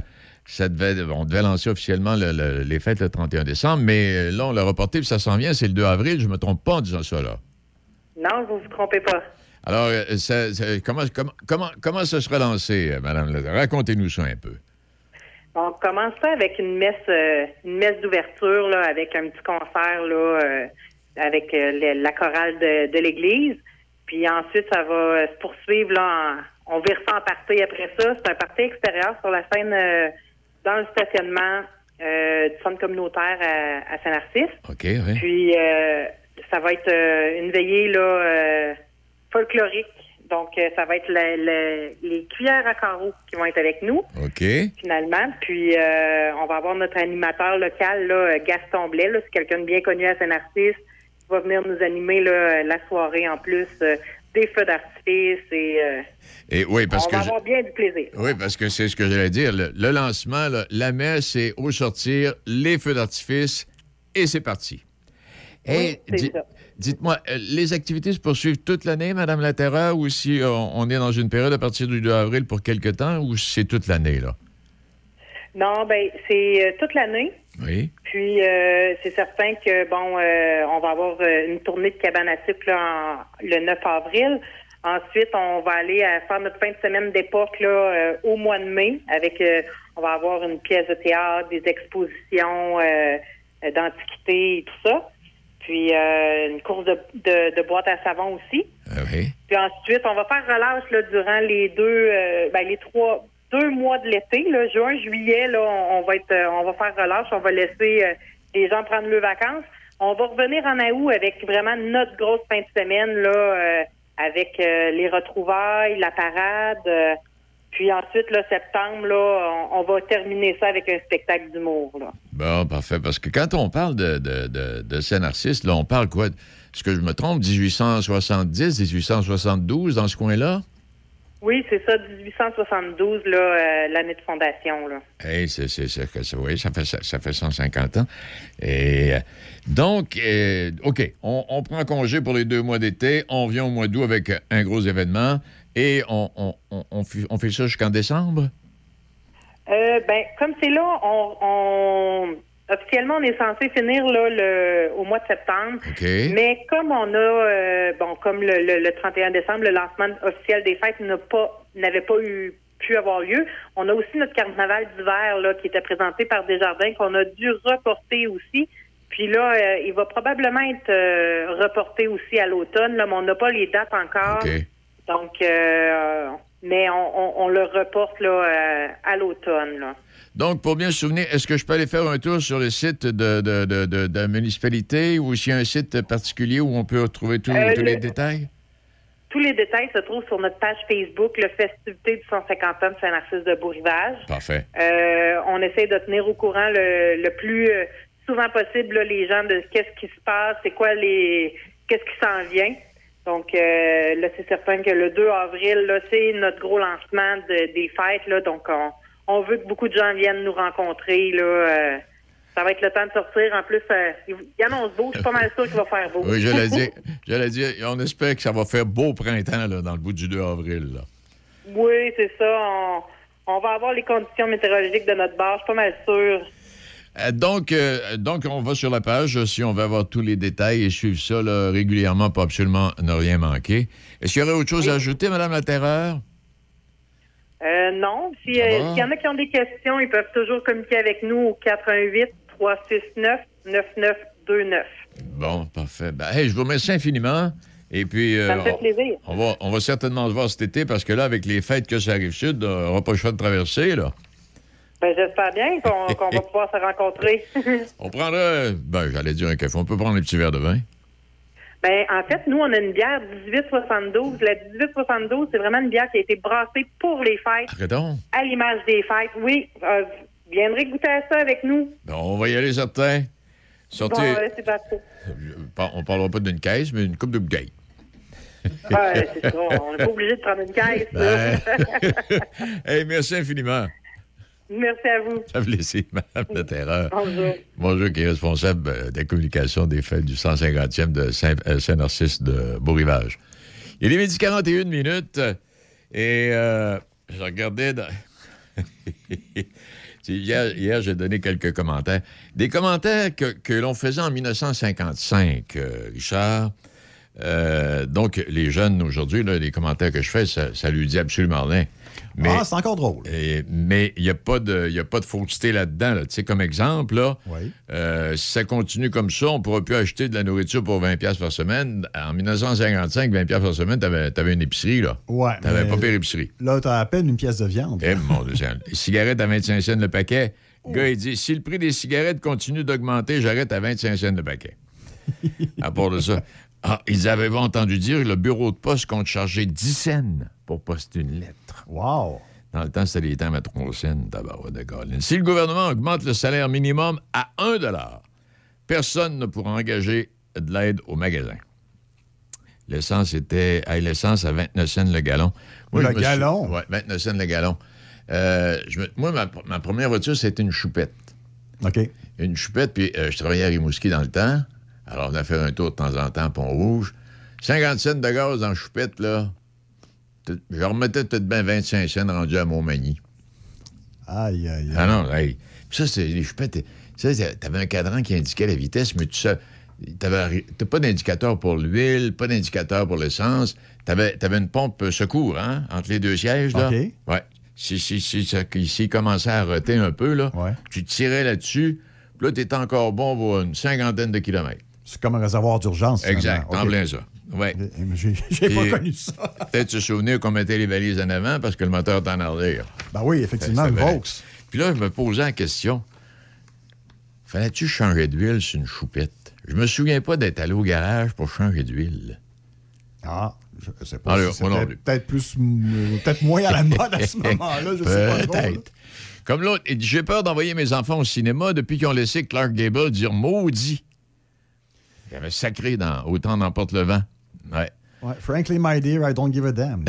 Ça devait, on devait lancer officiellement les fêtes le 31 décembre, mais euh, là, on l'a reporté, puis ça s'en vient, c'est le 2 avril. Je ne me trompe pas en disant ça, là. Non, vous ne vous trompez pas. Alors, comment, comment, comment, comment ça sera lancé, Madame? Racontez-nous ça un peu. On commence ça avec une messe, euh, une messe d'ouverture là, avec un petit concert là, euh, avec euh, la chorale de, l'église. Puis ensuite, ça va se poursuivre là. on vire ça en partie après ça. C'est un party extérieur sur la scène dans le stationnement du centre communautaire à, Saint-Narcisse. OK, oui. Puis ça va être une veillée là folklorique donc, euh, ça va être les cuillères à carreaux qui vont être avec nous. OK. Finalement. Puis, euh, on va avoir notre animateur local, là, Gaston Blais. C'est quelqu'un de bien connu à Saint-Narcisse qui va venir nous animer la soirée en plus. Euh, des feux d'artifice et, oui, parce on va avoir bien du plaisir. Oui, parce que c'est ce que j'allais dire. Le, lancement, la messe, c'est au sortir les feux d'artifice et c'est parti. Oui, c'est ça. Dites-moi, euh, les activités se poursuivent toute l'année, Madame Laterra, ou si euh, on est dans une période à partir du 2 avril pour quelque temps, ou c'est toute l'année, là? Non, ben c'est euh, toute l'année. Oui. Puis c'est certain que bon, on va avoir une tournée de cabane à sucre le 9 avril. Ensuite, on va aller faire notre fin de semaine d'époque là au mois de mai avec on va avoir une pièce de théâtre, des expositions d'antiquité et tout ça puis euh, une course de, de, boîte à savon aussi. Ah puis ensuite, on va faire relâche là, durant les deux, euh, ben, les trois, deux mois de l'été, là, juin, juillet, là, on, va être, euh, on va faire relâche, on va laisser les gens prendre leurs vacances. On va revenir en août avec vraiment notre grosse fin de semaine là, avec les retrouvailles, la parade. Puis ensuite, là, septembre, là, on, va terminer ça avec un spectacle d'humour. Bon, parfait. Parce que quand on parle de, de, de, de Saint-Narcisse, là, on parle quoi? Est-ce que je me trompe? 1870, 1872, dans ce coin-là? Oui, c'est ça, 1872, là, euh, l'année de fondation. Là. Hey, c'est, c'est, c'est- c'est- oui, ça fait, ça, ça fait 150 ans. Et euh, donc, euh, OK, on, on prend congé pour les deux mois d'été, on vient au mois d'août avec un gros événement et on, on, on, on fait, ça jusqu'en décembre? Euh, ben, comme c'est là, on, officiellement on est censé finir là le au mois de septembre. Mais comme on a euh, bon, comme le, le, le 31 décembre, le lancement officiel des fêtes n'a pas n'avait pas eu pu avoir lieu. On a aussi notre carnaval d'hiver là qui était présenté par Desjardins qu'on a dû reporter aussi. Puis là, euh, il va probablement être euh, reporté aussi à l'automne, là, mais on n'a pas les dates encore. Donc, euh, mais on, on, on le reporte là, euh, à l'automne. Là. Donc, pour bien se souvenir, est-ce que je peux aller faire un tour sur le site de, de, de, de- de la municipalité ou s'il y a un site particulier où on peut retrouver tous Euh, tous les le- détails? Tous les détails se trouvent sur notre page Facebook, le Festivité du 150 ans de Saint-Narcisse de Beau-Rivage. Parfait. Euh, on essaie de tenir au courant le, le plus euh, souvent possible là, les gens de qu'est-ce qui se passe, c'est quoi les qu'est-ce qui s'en vient. Donc euh, là, c'est certain que le 2 avril, là, c'est notre gros lancement de- des fêtes. Là, donc on, on veut que beaucoup de gens viennent nous rencontrer. Là, euh, ça va être le temps de sortir. En plus, euh, il il annonce beau. Je suis pas mal sûr qu'il va faire beau. Oui, je l'ai dit. (laughs) Je l'ai dit. On espère que ça va faire beau printemps là, dans le bout du 2 avril. là. Oui, c'est ça. On, on va avoir les conditions météorologiques de notre bar. Je suis pas mal sûr. Euh, donc, euh, donc, on va sur la page euh, si on veut avoir tous les détails et suivre ça là, régulièrement pour absolument ne rien manquer. Est-ce qu'il y aurait autre chose à ajouter, Madame la Terreur? Euh, non. Si, euh, va? S'il y en a qui ont des questions, ils peuvent toujours communiquer avec nous au 88 369 9929. Bon, parfait. Ben, hey, je vous remercie infiniment. Et puis, Ça me fait on- plaisir. On va, on va certainement se voir cet été parce que là, avec les fêtes que ça arrive sud, on n'aura pas le choix de traverser, là. Ben, J'espère bien qu'on qu'on va pouvoir se rencontrer. (laughs) On prendra, ben, j'allais dire un café. On peut prendre un petit verre de vin. ben, en fait, nous, on a une bière 1872. La 1872, c'est vraiment une bière qui a été brassée pour les fêtes, Arrêtons. à l'image des fêtes. Oui, euh, vous viendrez goûter à ça avec nous. Ben, on va y aller certains. Sortez. Bon, ouais, parti. On parlera pas d'une caisse, mais une coupe de bouteilles. Ouais, c'est ça. On n'est pas obligé de prendre une caisse. Ben. (laughs) hey, merci infiniment. Merci à vous. Ça vous laisser, (laughs) Madame la Terreur. Bonjour. Bonjour, qui est responsable euh, de la communication des fêtes du 150e de Saint- euh, Saint-Narcisse de Beau-Rivage. Il est midi 41 minutes et euh, je regardais dans... (laughs) Hier, hier, j'ai donné quelques commentaires. Des commentaires que, que l'on faisait en 1955, euh, Richard. Euh, donc, les jeunes aujourd'hui, les commentaires que je fais, ça, ça lui dit absolument rien. Mais, Ah, c'est encore drôle. et- mais il n'y a, pas de- y a pas de fausseté là-dedans. là. Tu sais, comme exemple, là, Oui. euh, si ça continue comme ça, on ne pourra plus acheter de la nourriture pour 20$ piastres par semaine. En 1955, 20$ piastres par semaine, tu avais, une épicerie. là. Ouais. Tu n'avais pas pire épicerie. Là, t'as à peine une pièce de viande. Eh, mon Dieu, cigarettes à 25 cents le paquet. Le gars, il dit si le prix des cigarettes continue d'augmenter, j'arrête à 25 cents le paquet. à part de ça. Ah, ils avaient entendu dire que le bureau de poste compte charger 10 cents pour poster une lettre. Wow. Dans le temps, c'était les temps à 3 cents. tabarouette de Colin. Si le gouvernement augmente le salaire minimum à 1 personne ne pourra engager de l'aide au magasin. L'essence était. hey, l'essence à 29 cents le gallon. Le me suis- gallon? Ouais, 29 cents le gallon. Euh, je me- moi, ma, ma première voiture, c'était une choupette. OK. Une choupette, puis euh, je travaillais à Rimouski dans le temps. Alors, on a fait un tour de temps en temps à Pont-Rouge. 50 cents de gaz dans la choupette, là. Je remettais peut-être bien 25 cents rendu à Montmagny. Aïe, aïe, aïe. Ah non. Puis ça, c'est les chupettes. Tu sais, t'avais un cadran qui indiquait la vitesse, mais tu sais, t'avais t'as pas d'indicateur pour l'huile, pas d'indicateur pour l'essence. T'avais avais une pompe secours, hein, entre les deux sièges, là. OK. Ouais. Si, si, si, ça- commençait à roter un peu, là, tu tirais là-dessus, puis là, t'étais encore bon pour une cinquantaine de kilomètres. C'est comme un réservoir d'urgence. Exact, en plein ça. Ouais. (laughs) J'ai pas connu ça. Peut-être se souvenir qu'on mettait les valises en avant parce que le moteur est en arrière? Ben oui, effectivement, vrai. Vaux. Puis là, je me posais la question fallait-tu changer d'huile sur une choupette? Je me souviens pas d'être allé au garage pour changer d'huile. Ah, je sais pas. si peut-être plus, peut-être moins à la mode à ce (laughs) moment-là, je sais pas Peut-être. Comme l'autre, j'ai peur d'envoyer mes enfants au cinéma depuis qu'ils ont laissé Clark Gable dire maudit. Il avait sacré dans Autant n'emporte le vent. Ouais. ouais. Frankly, my dear, I don't give a damn.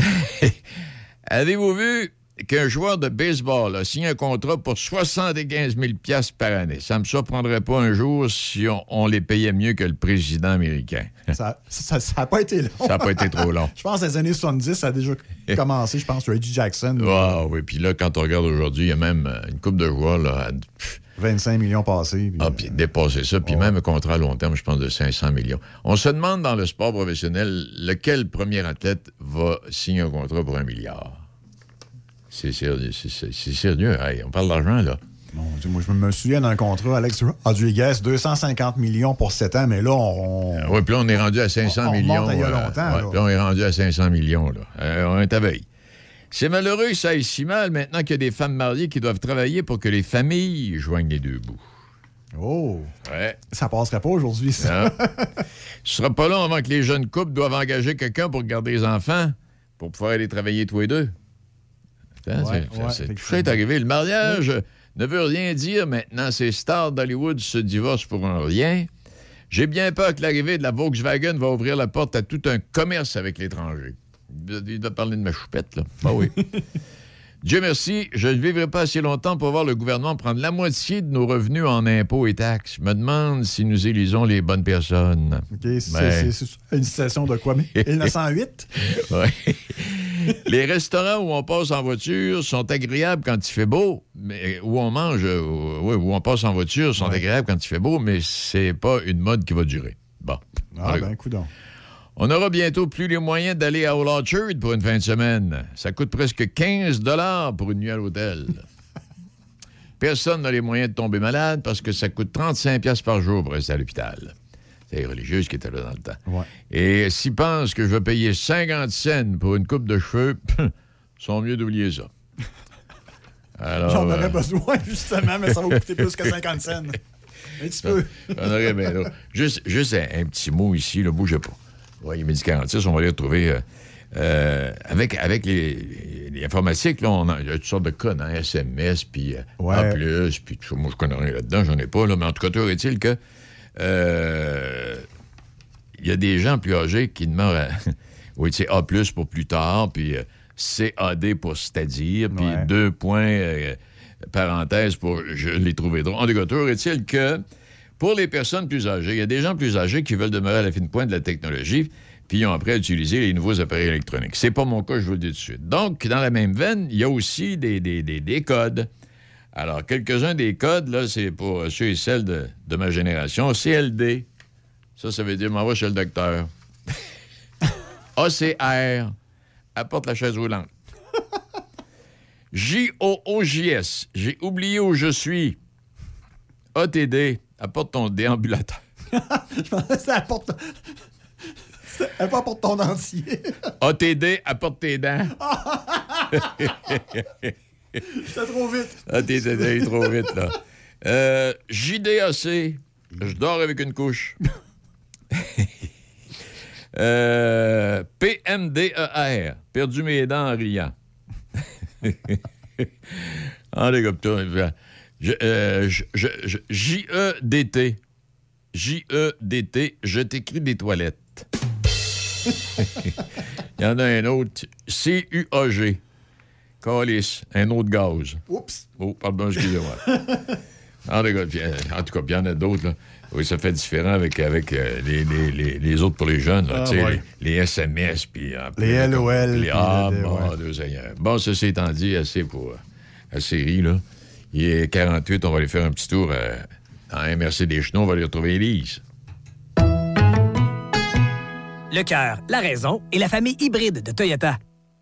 (laughs) Avez-vous vu qu'un joueur de baseball a signé un contrat pour 75 000 par année? Ça ne me surprendrait pas un jour si on, les payait mieux que le président américain. (laughs) Ça n'a pas été long. Ça n'a pas été trop long. (laughs) je pense que les années 70, ça a déjà commencé. Je pense Reggie Jackson. Ah oui, puis là, quand on regarde aujourd'hui, il y a même euh, une coupe de joueurs là, 25 millions passés. ah, puis dépasser ça. Puis même un contrat à long terme, je pense, de 500 millions. On se demande dans le sport professionnel lequel premier athlète va signer un contrat pour un milliard? C'est sérieux. on parle d'argent, là. moi, je me souviens d'un contrat, Alex Rodriguez, 250 millions pour 7 ans, mais là, on. Euh, oui, puis là, on est rendu à 500 millions. il y a euh, puis là, on est rendu à 500 millions. Là. Euh, on est à veille. C'est malheureux que ça aille si mal maintenant qu'il y a des femmes mariées qui doivent travailler pour que les familles joignent les deux bouts. Oh! Ouais. Ça passerait pas aujourd'hui, ça. Ce (laughs) sera pas long avant que les jeunes couples doivent engager quelqu'un pour garder les enfants pour pouvoir aller travailler tous les deux. Ça est arrivé. Le mariage ne veut rien dire maintenant. Ces stars d'Hollywood se divorcent pour un rien. J'ai bien peur que l'arrivée de la Volkswagen va ouvrir la porte à tout un commerce avec l'étranger. Il doit parler de ma choupette, là. Ben oui. (laughs) Dieu merci, je ne vivrai pas assez longtemps pour voir le gouvernement prendre la moitié de nos revenus en impôts et taxes. Je me demande si nous élisons les bonnes personnes. OK, c'est ben. une citation de quoi? 1908? (laughs) (laughs) oui. les restaurants où on passe en voiture sont agréables quand il fait beau, mais où on mange, euh, où on passe en voiture sont agréables quand il fait beau, mais c'est pas une mode qui va durer. Bon. Ah, ben, coudonc. On aura bientôt plus les moyens d'aller à Old Orchard pour une fin de semaine. Ça coûte presque 15 pour une nuit à l'hôtel. (laughs) Personne n'a les moyens de tomber malade parce que ça coûte 35 par jour pour rester à l'hôpital. C'est les religieuses qui étaient là dans le temps. Et s'ils pensent que je vais payer 50 cents pour une coupe de cheveux, (laughs) sont mieux d'oublier ça. (laughs) J'en aurais euh, besoin, justement, mais ça va coûter plus que 50 cents. Un petit peu. Bien juste un, petit mot ici, ne bougez pas. Oui, les médicamentistes, on va les retrouver. Euh, euh, avec avec les, les informatiques, là, on a, il y a toutes sortes de codes, hein, SMS, puis A+, puis tout Moi, je connais rien là-dedans, j'en ai pas, là, mais en tout cas, toujours est-il que euh, il y a des gens plus âgés qui demandent à, (laughs) oui, c'est A+, pour plus tard, puis CAD pour c'est-à-dire, puis deux points, parenthèses pour je les trouver drôles. En tout cas, toujours est-il que pour les personnes plus âgées, il y a des gens plus âgés qui veulent demeurer à la fine pointe de la technologie, puis ils ont après utilisé les nouveaux appareils électroniques. C'est pas mon cas, je vous le dis tout de suite. Donc, dans la même veine, il y a aussi des, des, codes. Alors, quelques-uns des codes, là, c'est pour ceux et celles de, ma génération. CLD, ça, ça veut dire m'envoie chez le docteur. (laughs) ACR, apporte la chaise roulante. J-O-O-J-S, j'ai oublié où je suis. ATD, apporte ton déambulateur. (laughs) je pensais que ça apporte. Elle pas (laughs) apporte ton dentier. (laughs) ATD, apporte tes dents. C'est trop vite. ATD, trop vite, là. Euh, JDAC, je dors avec une couche. euh, PMDER, perdu mes dents en riant. en décaptant. Euh, J-E-D-T. J-E-D-T, je t'écris des toilettes. (laughs) Il y en a un autre. C-U-A-G. Calice, un autre gaz. Oups. Oh, pardon, excusez-moi. (laughs) en, tout cas, il y en a d'autres. Oui, ça fait différent avec, avec euh, les, les, les, autres pour les jeunes. Ah, les, SMS, puis... les LOL. Les, ah, bon, bon, ceci étant dit, assez pour la série, là. Il est 48, on va aller faire un petit tour euh, à MRC des Chenaux, on va aller retrouver Élise. Le cœur, la raison et la famille hybride de Toyota.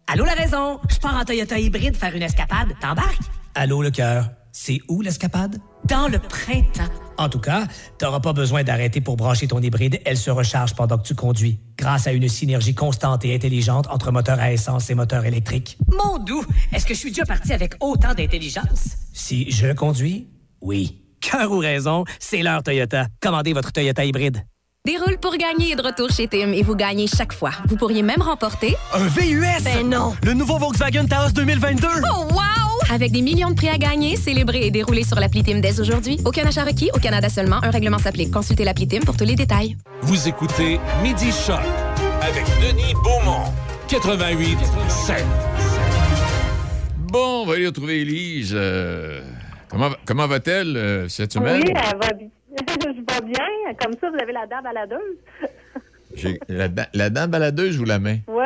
Allô, la raison? Je pars en Toyota hybride faire une escapade. T'embarques? Allô, le cœur. C'est où l'escapade? Dans le printemps. En tout cas, t'auras pas besoin d'arrêter pour brancher ton hybride. Elle se recharge pendant que tu conduis, grâce à une synergie constante et intelligente entre moteur à essence et moteur électrique. Mon doux, est-ce que je suis déjà parti avec autant d'intelligence? Si je conduis, oui. Cœur ou raison, c'est l'heure Toyota. Commandez votre Toyota hybride. Déroule pour gagner est de retour chez Tim et vous gagnez chaque fois. Vous pourriez même remporter... Un VUS! Ben non! Le nouveau Volkswagen Taos 2022! Oh wow! Avec des millions de prix à gagner, célébrer et dérouler sur l'appli Tim dès aujourd'hui. Aucun achat requis, au Canada seulement. Un règlement s'applique. Consultez l'appli Tim pour tous les détails. Vous écoutez Midi Choc avec Denis Beaumont. 88 7. Bon, on va aller retrouver Élise. Euh, comment, comment va-t-elle euh, cette semaine? Oui, elle va bien. (laughs) Je vais bien. Comme ça, vous avez la dent baladeuse. La, dent- la dent baladeuse ou la main? Oui,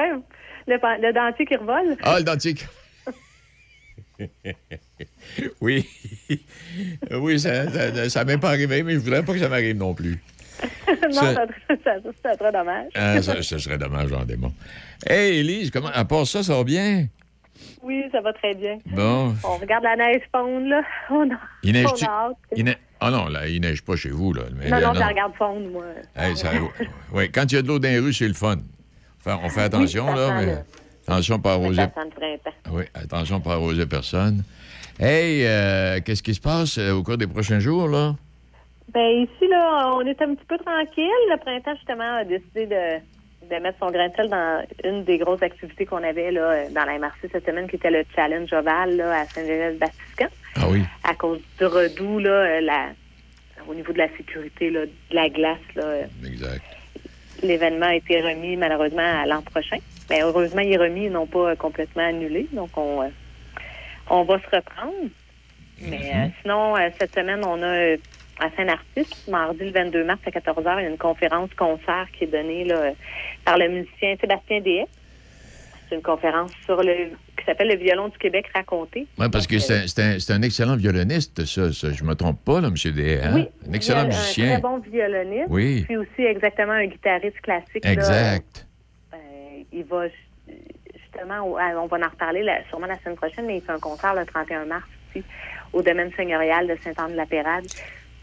le, le dentier qui revole. Ah, le dentier. (laughs) oui. oui, ça ça, ça m'est pas arrivé, mais je voudrais pas que ça m'arrive non plus. (laughs) non, Ça- serait dommage. Ah, ça, ça serait dommage, en démon. Hey, Élise, comment, à part ça, ça va bien? Oui, ça va très bien. Bon. On regarde la neige fondre, là. (laughs) On a, Il neige on a hâte. Il neige- Ah non, là, il neige pas chez vous, là. Mais, non, là, non, je la regarde fondre, moi. Hey, ça- ouais, quand il y a de l'eau dans les rues, c'est le fun. Enfin, on fait attention, là, mais le- attention pas arroser. Printemps. Oui, attention pas arroser personne. Hey, euh, qu'est-ce qui se passe euh, au cours des prochains jours, là? Ben ici, là, on est un petit peu tranquille. Le printemps, justement, a décidé de, de mettre son grain de sel dans une des grosses activités qu'on avait là, dans la MRC cette semaine, qui était le challenge ovale là, à Saint-Genès-Batiscan. Ah oui. À cause du redout, là, euh, la, au niveau de la sécurité, là, de la glace, là, euh, Exact. l'événement a été remis malheureusement à l'an prochain. Mais heureusement, il est remis et non pas euh, complètement annulé. Donc, on, euh, on va se reprendre. Mais euh, sinon, euh, cette semaine, on a à Saint-Narcisse, mardi le 22 mars à 14h, il y a une conférence-concert qui est donnée là, par le musicien Sébastien Deshaies. C'est une conférence sur le qui s'appelle Le violon du Québec raconté. Oui, parce que c'est un, un- excellent violoniste, ça, ça. Je me trompe pas, là, M. Des. Hein? Oui, un excellent musicien. Un très bon violoniste. Oui. Puis aussi exactement un guitariste classique. Exact. Il va ju- justement, on va en reparler sûrement la semaine prochaine, mais il fait un concert le 31 mars aussi au domaine seigneurial de Saint-Anne-de-la-Pérade.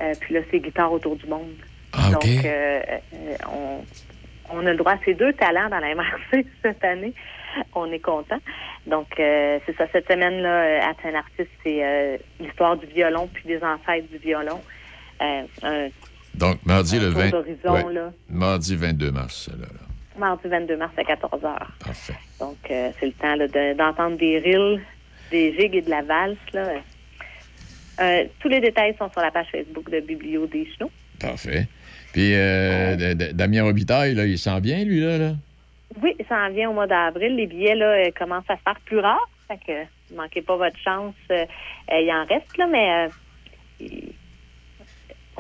Euh, puis là, c'est guitare autour du monde. Ah. Donc, euh, euh, on, on a le droit à ces deux talents dans la (laughs) MRC cette année. On est content. Donc, euh, c'est ça, cette semaine-là, à Saint-Narcisse, c'est l'histoire du violon puis des ancêtres du violon. Un Donc, mardi un le tour 20. d'horizon, ouais. là. Mardi 22 mars, là. là. Mardi 22 mars à 14 h. Parfait. Donc, euh, c'est le temps de- d'entendre des rilles, des gigs et de la valse. Là. Euh, tous les détails sont sur la page Facebook de Biblio des Chenaux. Parfait. Puis, euh, Damien Robitaille, là, il sent bien, lui, là? là? Oui, ça en vient au mois d'avril. Les billets là, euh, commencent à se faire plus rares. Fait que ne manquez pas votre chance. Il en reste, là, mais il-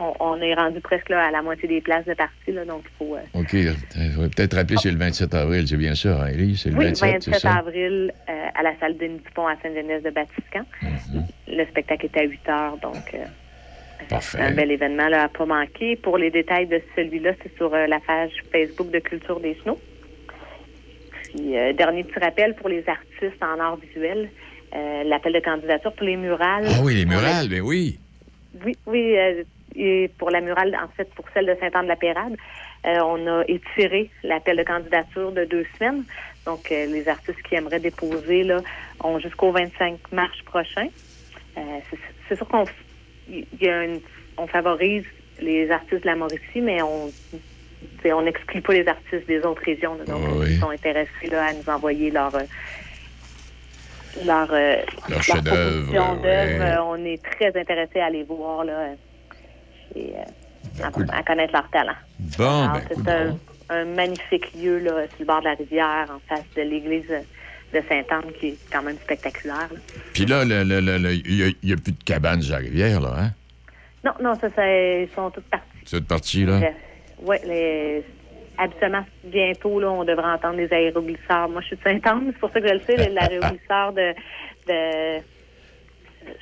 on, on est rendu presque là, à la moitié des places de partie. Là, donc, il faut. euh, OK. Il faudrait peut-être rappeler, c'est le 27 avril, c'est bien ça, hein? C'est le Oui, 27, c'est 27 ça? avril euh, à la salle Denis Dupont à Saint-Genès-de-Batiscan. Le spectacle est à 8 heures, donc euh, c'est un bel événement là, à pas manquer. Pour les détails de celui-là, c'est sur euh, la page Facebook de Culture des Snows. Puis, euh, dernier petit rappel pour les artistes en art visuel, euh, l'appel de candidature pour les murales. Ah oui, les murales, ben oui. oui, oui. Et pour la murale, en fait, pour celle de Saint-Anne-de-la-Pérade, euh, on a étiré l'appel de candidature de deux semaines. Donc, euh, les artistes qui aimeraient déposer là, ont jusqu'au 25 mars prochain. Euh, c'est- sûr qu'on f- il y a une- on favorise les artistes de la Mauricie, mais on on n'exclut pas les artistes des autres régions. là. donc, Oui. ils sont intéressés là, à nous envoyer leur leur, Leur chef-d'œuvre, proposition d'œuvre. ouais. On est très intéressés à les voir là, euh, et euh, à, à connaître leur talent. Bon, ben, c'est un, un magnifique lieu là, sur le bord de la rivière, en face de l'église de Sainte-Anne, qui est quand même spectaculaire. là. Puis là, il n'y a, plus de cabanes sur la rivière, là, hein? Non, non, ça, ça, ils sont toutes parties. Cette partie, là? Oui, les... habituellement, bientôt, là, on devrait entendre les aéroglisseurs. Moi, je suis de Saint-Anne, c'est pour ça que je le sais, l'aéroglisseur (laughs) de, de.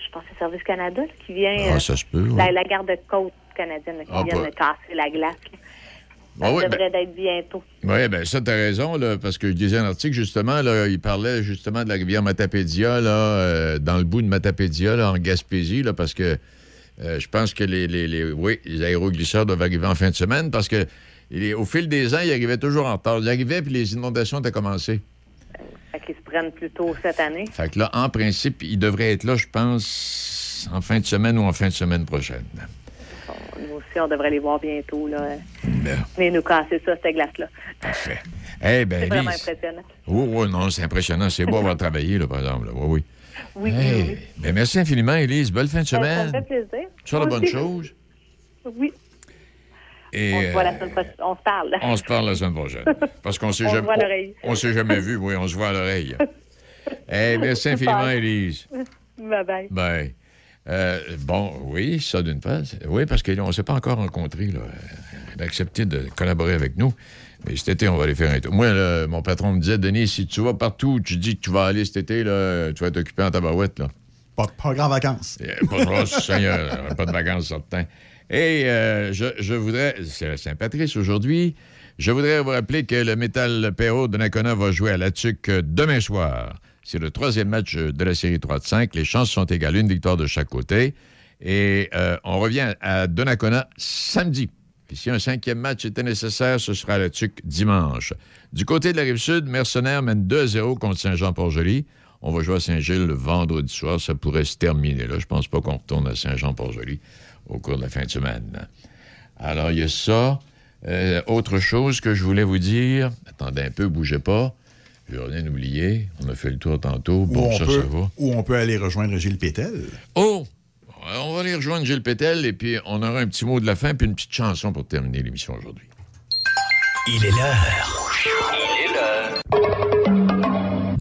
Je pense que c'est Service Canada là, qui vient. Ah, euh, ça se peut, oui. La, la garde-côte canadienne là, qui Ah, vient pas- de casser la glace. Ah Ça oui, ben- devrait être bientôt. Oui, bien ça, tu as raison, là, parce que je disais un article, justement, là, il parlait justement de la rivière Matapédia, là, euh, dans le bout de Matapédia, là, en Gaspésie, là, parce que euh, je pense que les, les, les- oui, les aéroglisseurs doivent arriver en fin de semaine, parce que les- au fil des ans, ils arrivaient toujours en retard. Ils arrivaient, puis les inondations étaient commencées. Fait qu'ils se prennent plus tôt cette année. Fait que là, en principe, ils devraient être là, je pense, en fin de semaine ou en fin de semaine prochaine. nous aussi, on devrait les voir bientôt. Là. Mais nous casser ça, cette glace-là. Parfait. Eh ben, C'est vraiment Lise. impressionnant. Oui, oui, non, c'est impressionnant. C'est beau avoir (laughs) travaillé, là, par exemple. là. Oui, oui. Oui, Hey, oui, oui. ben, merci infiniment, Élise. Belle fin de Ben, Ça semaine. me fait plaisir. Sur la bonne aussi. chose? Oui. Et, On se voit la euh, semaine prochaine. On se parle. on se parle la semaine prochaine. (laughs) Parce qu'on s'est On se jamais, voit à l'oreille. on, on s'est jamais vu, oui, on se voit à l'oreille. (laughs) Eh, merci infiniment. Élise. Bye bye. Ben, euh, bon, oui, ça d'une part. Oui, parce qu'on ne s'est pas encore rencontrés. Là. Elle a accepté de collaborer avec nous. Mais cet été, on va aller faire un tour. Moi, là, mon patron me disait, Denis, si tu vas partout, tu dis que tu vas aller cet été, là, tu vas t'occuper en tabarouette. Là. Pas, pas grand vacances. Eh, Pas de roche, Seigneur, pas de vacances, certain. Et euh, je, voudrais, c'est Saint-Patrice aujourd'hui, je voudrais vous rappeler que le Métal Perrault de va jouer à la TUC demain soir. C'est le troisième match de la série 3 de 5. Les chances sont égales, une victoire de chaque côté. Et euh, on revient à Donnacona samedi. Si un cinquième match était nécessaire, ce sera à la TUC dimanche. Du côté de la Rive-Sud, Mercenaires mène 2-0 contre Saint-Jean-Port-Joli. On va jouer à Saint-Gilles le vendredi soir. Ça pourrait se terminer là. Je pense pas qu'on retourne à Saint-Jean-Port-Joli au cours de la fin de semaine. Alors, il y a ça. Euh, autre chose que je voulais vous dire. Attendez un peu, bougez pas. Je vais rien oublier. On a fait le tour tantôt. Bon, on ça, peut, ça va. Ou on peut aller rejoindre Gilles Pétel? Oh! On va aller rejoindre Gilles Pétel et puis on aura un petit mot de la fin puis une petite chanson pour terminer l'émission aujourd'hui. Il est l'heure. Il est l'heure.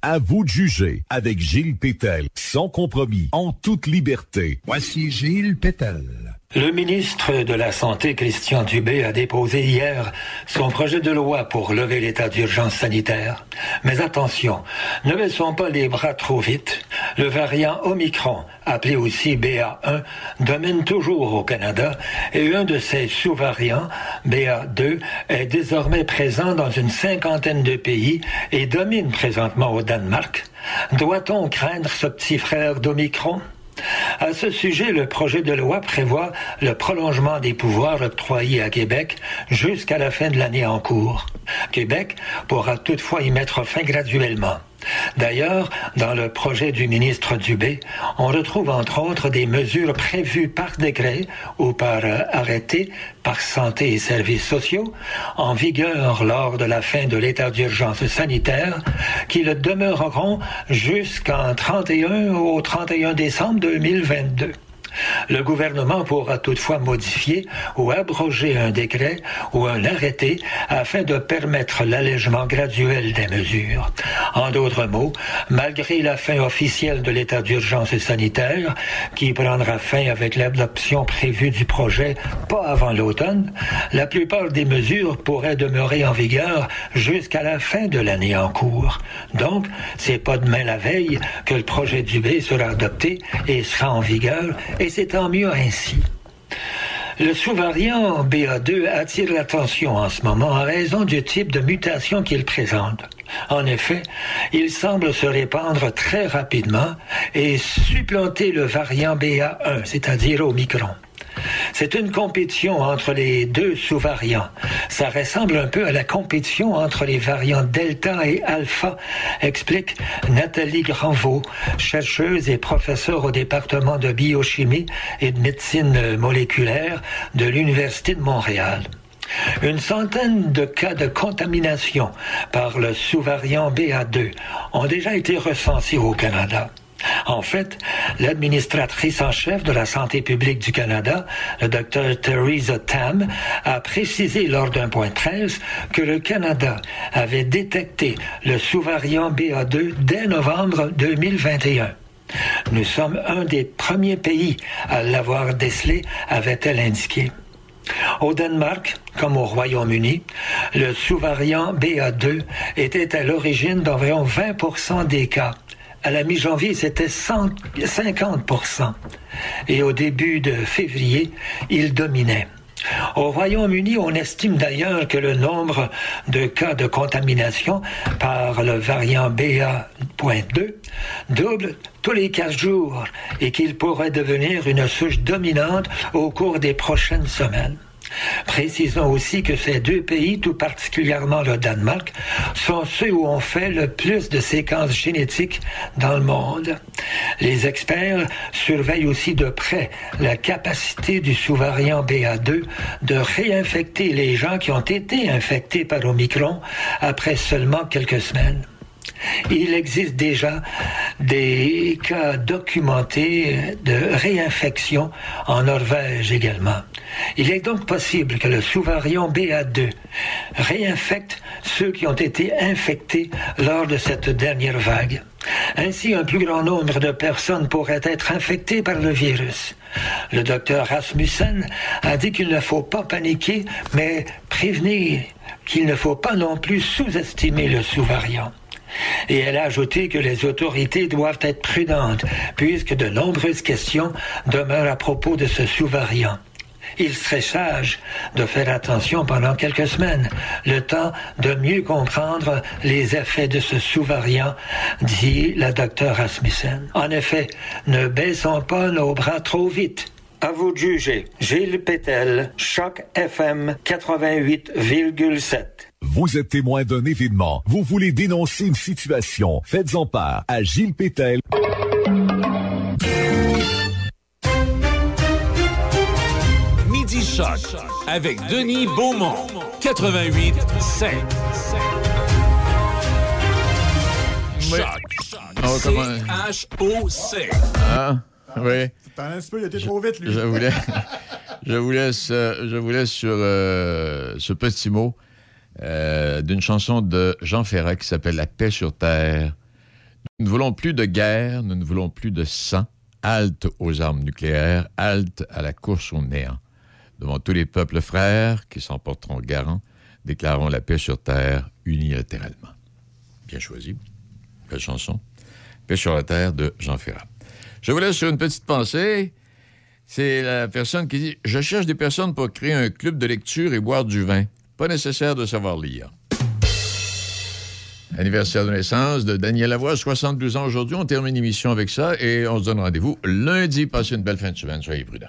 À vous de juger avec Gilles Pétel, sans compromis, en toute liberté. Voici Gilles Pétel. Le ministre de la Santé, Christian Dubé, a déposé hier son projet de loi pour lever l'état d'urgence sanitaire. Mais attention, ne baissons pas les bras trop vite. Le variant Omicron, appelé aussi BA1, domine toujours au Canada et un de ses sous-variants, BA2, est désormais présent dans une cinquantaine de pays et domine présentement au Danemark. Doit-on craindre ce petit frère d'Omicron? À ce sujet, le projet de loi prévoit le prolongement des pouvoirs octroyés à Québec jusqu'à la fin de l'année en cours. Québec pourra toutefois y mettre fin graduellement. D'ailleurs, dans le projet du ministre Dubé, on retrouve entre autres des mesures prévues par décret ou par euh, arrêté par Santé et Services sociaux en vigueur lors de la fin de l'état d'urgence sanitaire qui le demeureront jusqu'en 31 au 31 décembre 2022. Le gouvernement pourra toutefois modifier ou abroger un décret ou un arrêté afin de permettre l'allègement graduel des mesures. En d'autres mots, malgré la fin officielle de l'état d'urgence sanitaire, qui prendra fin avec l'adoption prévue du projet pas avant l'automne, la plupart des mesures pourraient demeurer en vigueur jusqu'à la fin de l'année en cours. Donc, c'est pas demain la veille que le projet du B sera adopté et sera en vigueur, c'est tant mieux ainsi. Le sous-variant BA2 attire l'attention en ce moment en raison du type de mutation qu'il présente. En effet, il semble se répandre très rapidement et supplanter le variant BA1, c'est-à-dire Omicron. C'est une compétition entre les deux sous-variants. Ça ressemble un peu à la compétition entre les variants Delta et Alpha, explique Nathalie Granvaux, chercheuse et professeure au département de biochimie et de médecine moléculaire de l'Université de Montréal. Une centaine de cas de contamination par le sous-variant BA2 ont déjà été recensés au Canada. En fait, l'administratrice en chef de la santé publique du Canada, le Dr Theresa Tam, a précisé lors d'un point de presse que le Canada avait détecté le sous-variant BA2 dès novembre 2021. Nous sommes un des premiers pays à l'avoir décelé, avait-elle indiqué. Au Danemark, comme au Royaume-Uni, le sous-variant BA2 était à l'origine d'environ 20% des cas. À la mi-janvier, c'était 100 50 Et au début de février, il dominait. Au Royaume-Uni, on estime d'ailleurs que le nombre de cas de contamination par le variant BA.2 double tous les 15 jours et qu'il pourrait devenir une souche dominante au cours des prochaines semaines. Précisons aussi que ces deux pays, tout particulièrement le Danemark, sont ceux où on fait le plus de séquences génétiques dans le monde. Les experts surveillent aussi de près la capacité du sous-variant BA2 de réinfecter les gens qui ont été infectés par Omicron après seulement quelques semaines. Il existe déjà des cas documentés de réinfection en Norvège également. Il est donc possible que le sous-variant BA2 réinfecte ceux qui ont été infectés lors de cette dernière vague. Ainsi, un plus grand nombre de personnes pourraient être infectées par le virus. Le docteur Rasmussen a dit qu'il ne faut pas paniquer, mais prévenir qu'il ne faut pas non plus sous-estimer le sous-variant. Et elle a ajouté que les autorités doivent être prudentes, puisque de nombreuses questions demeurent à propos de ce sous-variant. Il serait sage de faire attention pendant quelques semaines, le temps de mieux comprendre les effets de ce sous-variant, dit la docteur Rasmussen. En effet, ne baissons pas nos bras trop vite. À vous de juger. Gilles Pétel, Choc FM 88,7. Vous êtes témoin d'un événement. Vous voulez dénoncer une situation. Faites-en part à Gilles Pétel. Midi Choc avec Denis Beaumont. 88 5. Choc. Oh, C-H-O-C. Ah, oui. T'en as un petit peu, il a été trop vite, lui. Je vous laisse, (laughs) je vous laisse, euh, je vous laisse sur euh, ce petit mot euh, d'une chanson de Jean Ferrat qui s'appelle La paix sur terre. Nous ne voulons plus de guerre, nous ne voulons plus de sang. Halte aux armes nucléaires, halte à la course au néant. Devant tous les peuples frères qui s'en porteront garant, déclarons la paix sur terre unilatéralement. Bien choisi. Belle chanson. Paix sur la terre de Jean Ferrat. Je vous laisse sur une petite pensée. C'est la personne qui dit Je cherche des personnes pour créer un club de lecture et boire du vin. Pas nécessaire de savoir lire. Anniversaire de naissance de Daniel Lavoie, 72 ans aujourd'hui. On termine l'émission avec ça et on se donne rendez-vous lundi. Passez une belle fin de semaine. Soyez prudents.